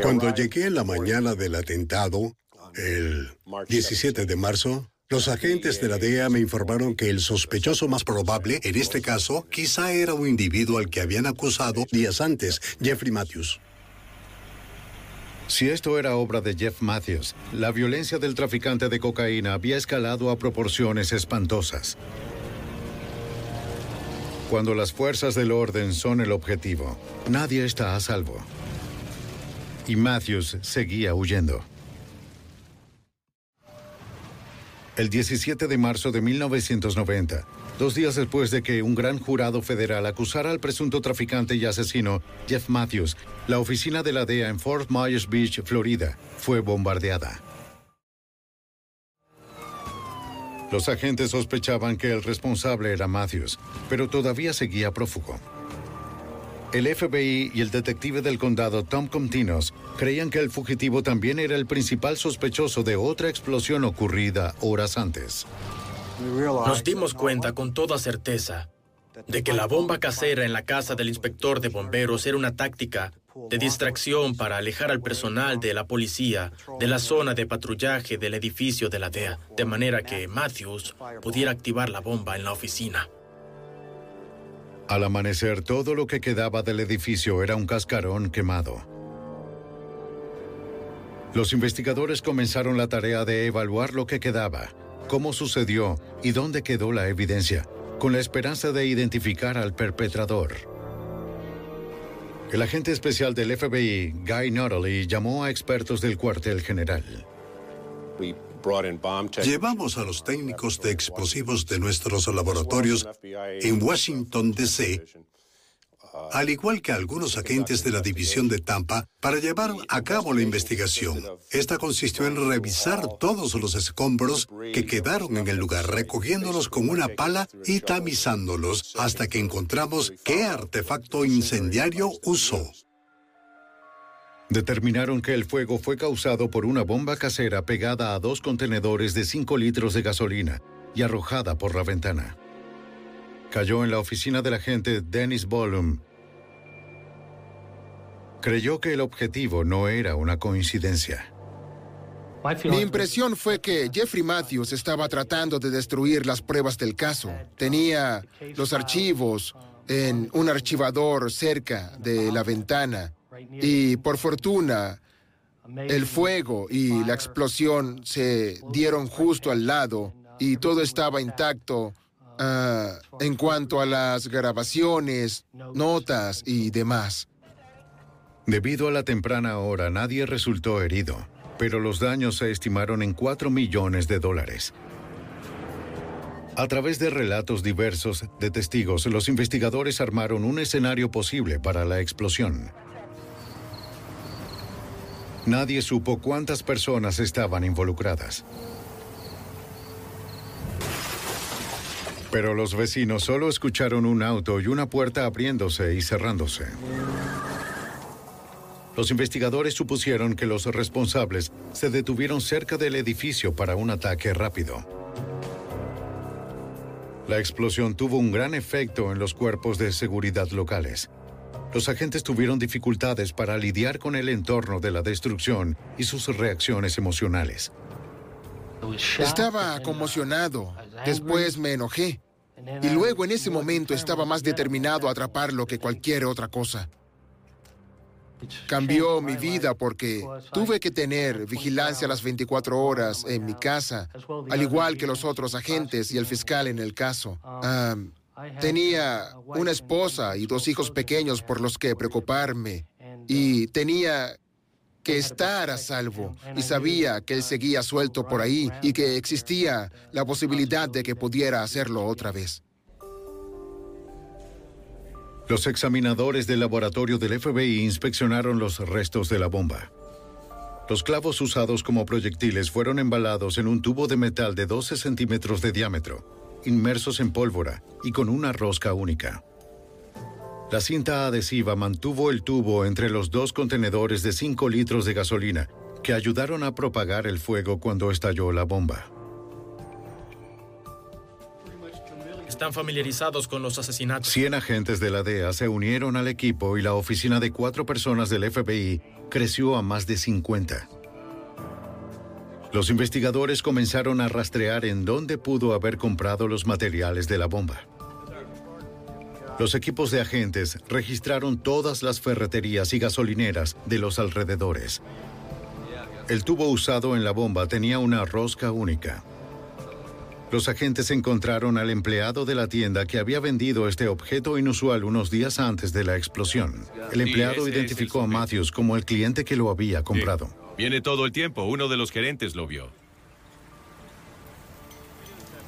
Cuando llegué en la mañana del atentado, el 17 de marzo, los agentes de la DEA me informaron que el sospechoso más probable, en este caso, quizá era un individuo al que habían acusado días antes, Jeffrey Matthews. Si esto era obra de Jeff Matthews, la violencia del traficante de cocaína había escalado a proporciones espantosas. Cuando las fuerzas del orden son el objetivo, nadie está a salvo. Y Matthews seguía huyendo. El 17 de marzo de 1990, dos días después de que un gran jurado federal acusara al presunto traficante y asesino Jeff Matthews, la oficina de la DEA en Fort Myers Beach, Florida, fue bombardeada. Los agentes sospechaban que el responsable era Matthews, pero todavía seguía prófugo. El FBI y el detective del condado Tom Comtinos creían que el fugitivo también era el principal sospechoso de otra explosión ocurrida horas antes. Nos dimos cuenta con toda certeza de que la bomba casera en la casa del inspector de bomberos era una táctica de distracción para alejar al personal de la policía de la zona de patrullaje del edificio de la DEA, de manera que Matthews pudiera activar la bomba en la oficina. Al amanecer, todo lo que quedaba del edificio era un cascarón quemado. Los investigadores comenzaron la tarea de evaluar lo que quedaba, cómo sucedió y dónde quedó la evidencia, con la esperanza de identificar al perpetrador. El agente especial del FBI, Guy Nuttall, llamó a expertos del cuartel general. Llevamos a los técnicos de explosivos de nuestros laboratorios en Washington, D.C., al igual que algunos agentes de la división de Tampa, para llevar a cabo la investigación. Esta consistió en revisar todos los escombros que quedaron en el lugar, recogiéndolos con una pala y tamizándolos hasta que encontramos qué artefacto incendiario usó. Determinaron que el fuego fue causado por una bomba casera pegada a dos contenedores de 5 litros de gasolina y arrojada por la ventana. Cayó en la oficina del agente Dennis Bollum. Creyó que el objetivo no era una coincidencia. Mi impresión fue que Jeffrey Matthews estaba tratando de destruir las pruebas del caso. Tenía los archivos en un archivador cerca de la ventana y por fortuna, el fuego y la explosión se dieron justo al lado y todo estaba intacto ah, en cuanto a las grabaciones, notas y demás. Debido a la temprana hora, nadie resultó herido, pero los daños se estimaron en 4 millones de dólares. A través de relatos diversos de testigos, los investigadores armaron un escenario posible para la explosión. Nadie supo cuántas personas estaban involucradas. Pero los vecinos solo escucharon un auto y una puerta abriéndose y cerrándose. Los investigadores supusieron que los responsables se detuvieron cerca del edificio para un ataque rápido. La explosión tuvo un gran efecto en los cuerpos de seguridad locales. Los agentes tuvieron dificultades para lidiar con el entorno de la destrucción y sus reacciones emocionales. Estaba conmocionado. Después me enojé. Y luego en ese momento estaba más determinado a atraparlo que cualquier otra cosa. Cambió mi vida porque tuve que tener vigilancia las 24 horas en mi casa, al igual que los otros agentes y el fiscal en el caso. Tenía una esposa y dos hijos pequeños por los que preocuparme y tenía que estar a salvo y sabía que él seguía suelto por ahí y que existía la posibilidad de que pudiera hacerlo otra vez. Los examinadores del laboratorio del FBI inspeccionaron los restos de la bomba. Los clavos usados como proyectiles fueron embalados en un tubo de metal de 12 centímetros de diámetro, inmersos en pólvora y con una rosca única. La cinta adhesiva mantuvo el tubo entre los dos contenedores de 5 litros de gasolina que ayudaron a propagar el fuego cuando estalló la bomba. Están familiarizados con los asesinatos. 100 agentes de la DEA se unieron al equipo y la oficina de cuatro personas del FBI creció a más de 50. Los investigadores comenzaron a rastrear en dónde pudo haber comprado los materiales de la bomba. Los equipos de agentes registraron todas las ferreterías y gasolineras de los alrededores. El tubo usado en la bomba tenía una rosca única. Los agentes encontraron al empleado de la tienda que había vendido este objeto inusual unos días antes de la explosión. El empleado identificó a Matthews como el cliente que lo había comprado. Viene todo el tiempo. Uno de los gerentes lo vio.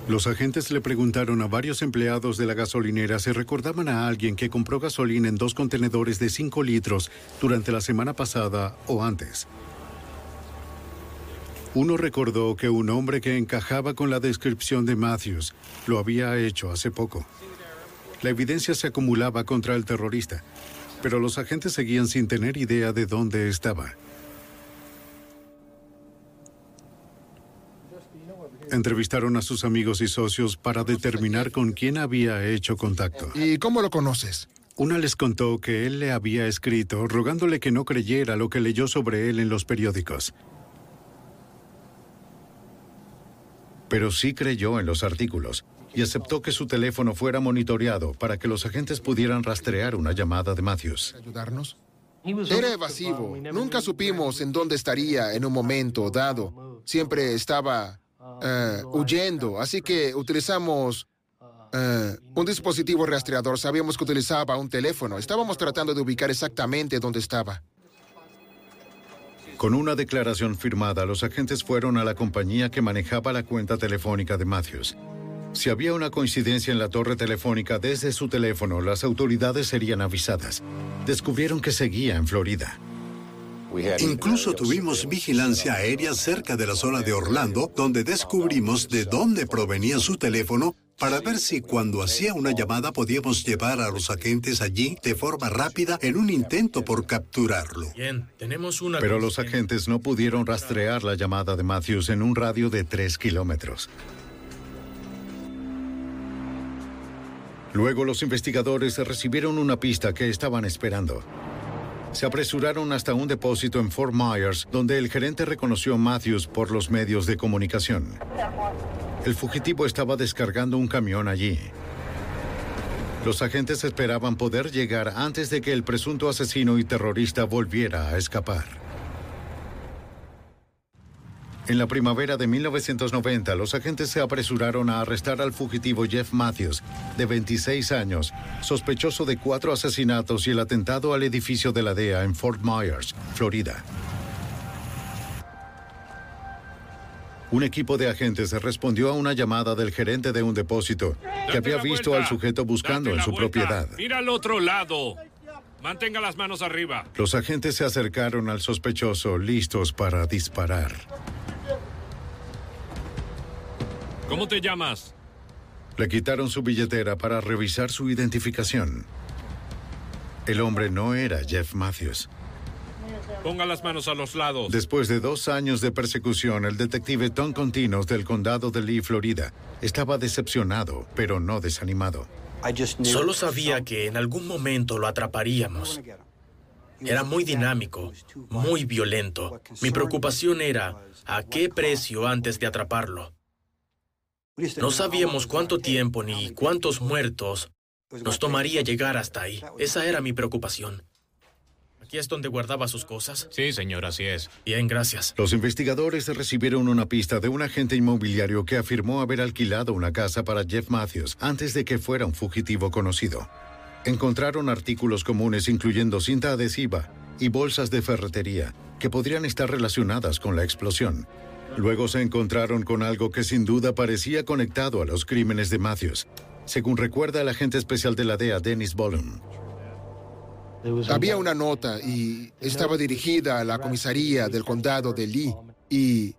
Los agentes le preguntaron a varios empleados de la gasolinera si recordaban a alguien que compró gasolina en dos contenedores de 5 litros durante la semana pasada o antes. Uno recordó que un hombre que encajaba con la descripción de Matthews lo había hecho hace poco. La evidencia se acumulaba contra el terrorista, pero los agentes seguían sin tener idea de dónde estaba. Entrevistaron a sus amigos y socios para determinar con quién había hecho contacto. ¿Y cómo lo conoces? Una les contó que él le había escrito rogándole que no creyera lo que leyó sobre él en los periódicos. Pero sí creyó en los artículos y aceptó que su teléfono fuera monitoreado para que los agentes pudieran rastrear una llamada de Matthews. ¿Ayudarnos? Era evasivo. Nunca supimos en dónde estaría en un momento dado. Siempre estaba eh, huyendo, así que utilizamos eh, un dispositivo rastreador. Sabíamos que utilizaba un teléfono. Estábamos tratando de ubicar exactamente dónde estaba. Con una declaración firmada, los agentes fueron a la compañía que manejaba la cuenta telefónica de Matthews. Si había una coincidencia en la torre telefónica desde su teléfono, las autoridades serían avisadas. Descubrieron que seguía en Florida. Incluso tuvimos vigilancia aérea cerca de la zona de Orlando, donde descubrimos de dónde provenía su teléfono para ver si cuando hacía una llamada podíamos llevar a los agentes allí de forma rápida en un intento por capturarlo. Bien, tenemos una... Pero los agentes no pudieron rastrear la llamada de Matthews en un radio de tres kilómetros. Luego los investigadores recibieron una pista que estaban esperando. Se apresuraron hasta un depósito en Fort Myers, donde el gerente reconoció a Matthews por los medios de comunicación. El fugitivo estaba descargando un camión allí. Los agentes esperaban poder llegar antes de que el presunto asesino y terrorista volviera a escapar. En la primavera de 1990, los agentes se apresuraron a arrestar al fugitivo Jeff Matthews, de 26 años, sospechoso de cuatro asesinatos y el atentado al edificio de la DEA en Fort Myers, Florida. Un equipo de agentes respondió a una llamada del gerente de un depósito que había visto al sujeto buscando en su propiedad. Mira al otro lado. Mantenga las manos arriba. Los agentes se acercaron al sospechoso listos para disparar. ¿Cómo te llamas? Le quitaron su billetera para revisar su identificación. El hombre no era Jeff Matthews. Ponga las manos a los lados. Después de dos años de persecución, el detective Tom Continos del condado de Lee, Florida, estaba decepcionado, pero no desanimado. Solo sabía que en algún momento lo atraparíamos. Era muy dinámico, muy violento. Mi preocupación era a qué precio antes de atraparlo. No sabíamos cuánto tiempo ni cuántos muertos nos tomaría llegar hasta ahí. Esa era mi preocupación. ¿Aquí es donde guardaba sus cosas? Sí, señor, así es. Bien, gracias. Los investigadores recibieron una pista de un agente inmobiliario que afirmó haber alquilado una casa para Jeff Matthews antes de que fuera un fugitivo conocido. Encontraron artículos comunes incluyendo cinta adhesiva y bolsas de ferretería que podrían estar relacionadas con la explosión. Luego se encontraron con algo que sin duda parecía conectado a los crímenes de Matthews, según recuerda el agente especial de la DEA, Dennis Bollum. Había una nota y estaba dirigida a la comisaría del condado de Lee y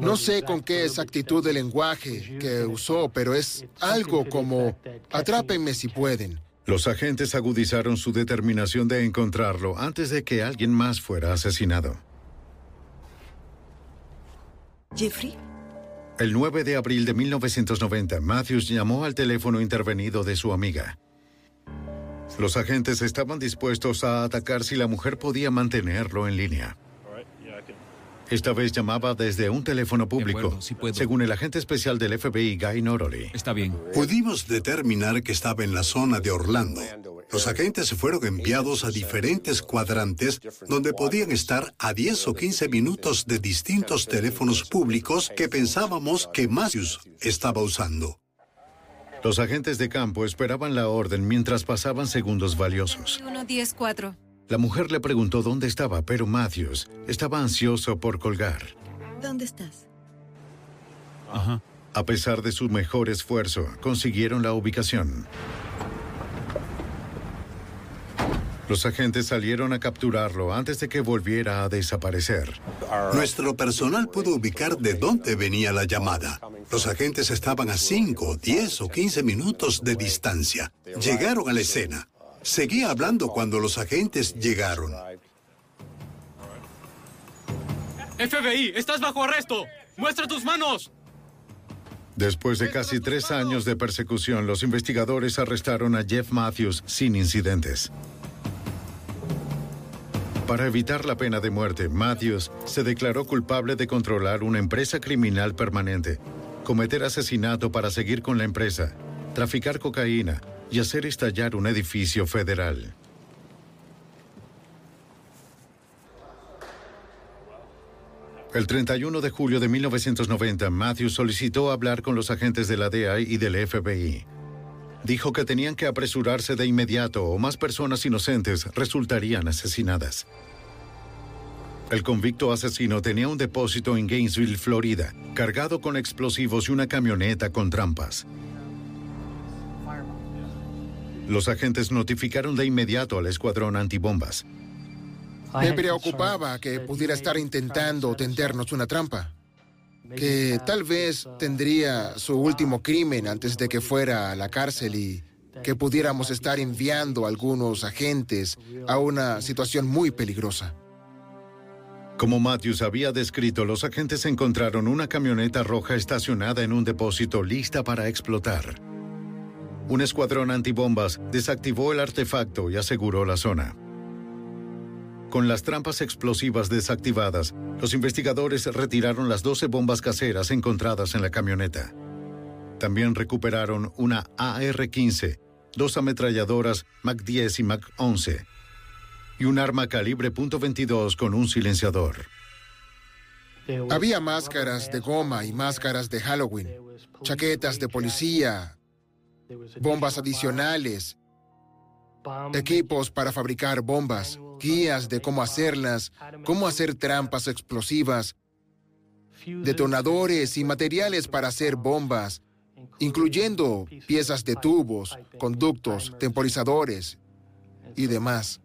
no sé con qué exactitud de lenguaje que usó, pero es algo como atrápenme si pueden. Los agentes agudizaron su determinación de encontrarlo antes de que alguien más fuera asesinado. Jeffrey. El 9 de abril de 1990, Matthews llamó al teléfono intervenido de su amiga. Los agentes estaban dispuestos a atacar si la mujer podía mantenerlo en línea. Esta vez llamaba desde un teléfono público, según el agente especial del FBI, Guy Noroli. Está bien. Pudimos determinar que estaba en la zona de Orlando. Los agentes fueron enviados a diferentes cuadrantes donde podían estar a 10 o 15 minutos de distintos teléfonos públicos que pensábamos que Matthews estaba usando. Los agentes de campo esperaban la orden mientras pasaban segundos valiosos. 1, 10, 4. La mujer le preguntó dónde estaba, pero Matthews estaba ansioso por colgar. ¿Dónde estás? Ajá. A pesar de su mejor esfuerzo, consiguieron la ubicación. Los agentes salieron a capturarlo antes de que volviera a desaparecer. Nuestro personal pudo ubicar de dónde venía la llamada. Los agentes estaban a 5, 10 o 15 minutos de distancia. Llegaron a la escena. Seguía hablando cuando los agentes llegaron. FBI, estás bajo arresto. Muestra tus manos. Después de casi tres años de persecución, los investigadores arrestaron a Jeff Matthews sin incidentes. Para evitar la pena de muerte, Matthews se declaró culpable de controlar una empresa criminal permanente, cometer asesinato para seguir con la empresa, traficar cocaína y hacer estallar un edificio federal. El 31 de julio de 1990, Matthews solicitó hablar con los agentes de la DEA y del FBI. Dijo que tenían que apresurarse de inmediato o más personas inocentes resultarían asesinadas. El convicto asesino tenía un depósito en Gainesville, Florida, cargado con explosivos y una camioneta con trampas. Los agentes notificaron de inmediato al escuadrón antibombas. Me preocupaba que pudiera estar intentando tendernos una trampa. Que tal vez tendría su último crimen antes de que fuera a la cárcel y que pudiéramos estar enviando a algunos agentes a una situación muy peligrosa. Como Matthews había descrito, los agentes encontraron una camioneta roja estacionada en un depósito lista para explotar. Un escuadrón antibombas desactivó el artefacto y aseguró la zona. Con las trampas explosivas desactivadas, los investigadores retiraron las 12 bombas caseras encontradas en la camioneta. También recuperaron una AR-15, dos ametralladoras MAC-10 y MAC-11 y un arma calibre .22 con un silenciador. Había máscaras de goma y máscaras de Halloween, chaquetas de policía, bombas adicionales, equipos para fabricar bombas, guías de cómo hacerlas, cómo hacer trampas explosivas, detonadores y materiales para hacer bombas, incluyendo piezas de tubos, conductos, temporizadores y demás.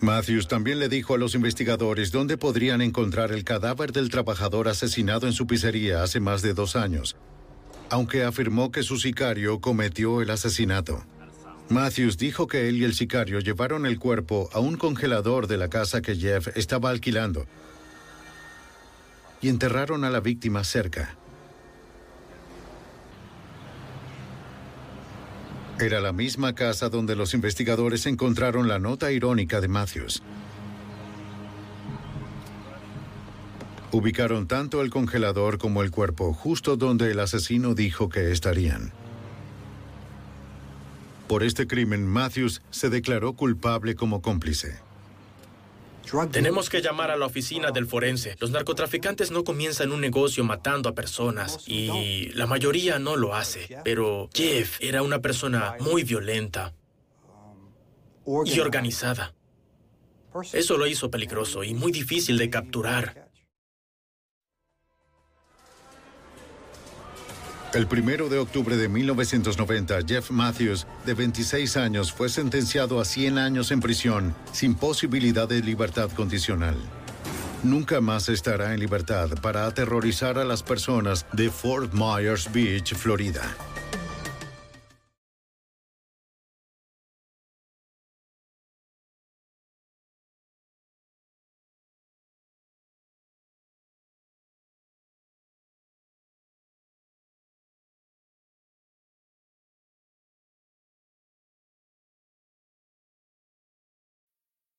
Matthews también le dijo a los investigadores dónde podrían encontrar el cadáver del trabajador asesinado en su pizzería hace más de dos años, aunque afirmó que su sicario cometió el asesinato. Matthews dijo que él y el sicario llevaron el cuerpo a un congelador de la casa que Jeff estaba alquilando y enterraron a la víctima cerca. Era la misma casa donde los investigadores encontraron la nota irónica de Matthews. Ubicaron tanto el congelador como el cuerpo justo donde el asesino dijo que estarían. Por este crimen, Matthews se declaró culpable como cómplice. Tenemos que llamar a la oficina del forense. Los narcotraficantes no comienzan un negocio matando a personas y la mayoría no lo hace. Pero Jeff era una persona muy violenta y organizada. Eso lo hizo peligroso y muy difícil de capturar. El primero de octubre de 1990, Jeff Matthews, de 26 años, fue sentenciado a 100 años en prisión, sin posibilidad de libertad condicional. Nunca más estará en libertad para aterrorizar a las personas de Fort Myers Beach, Florida.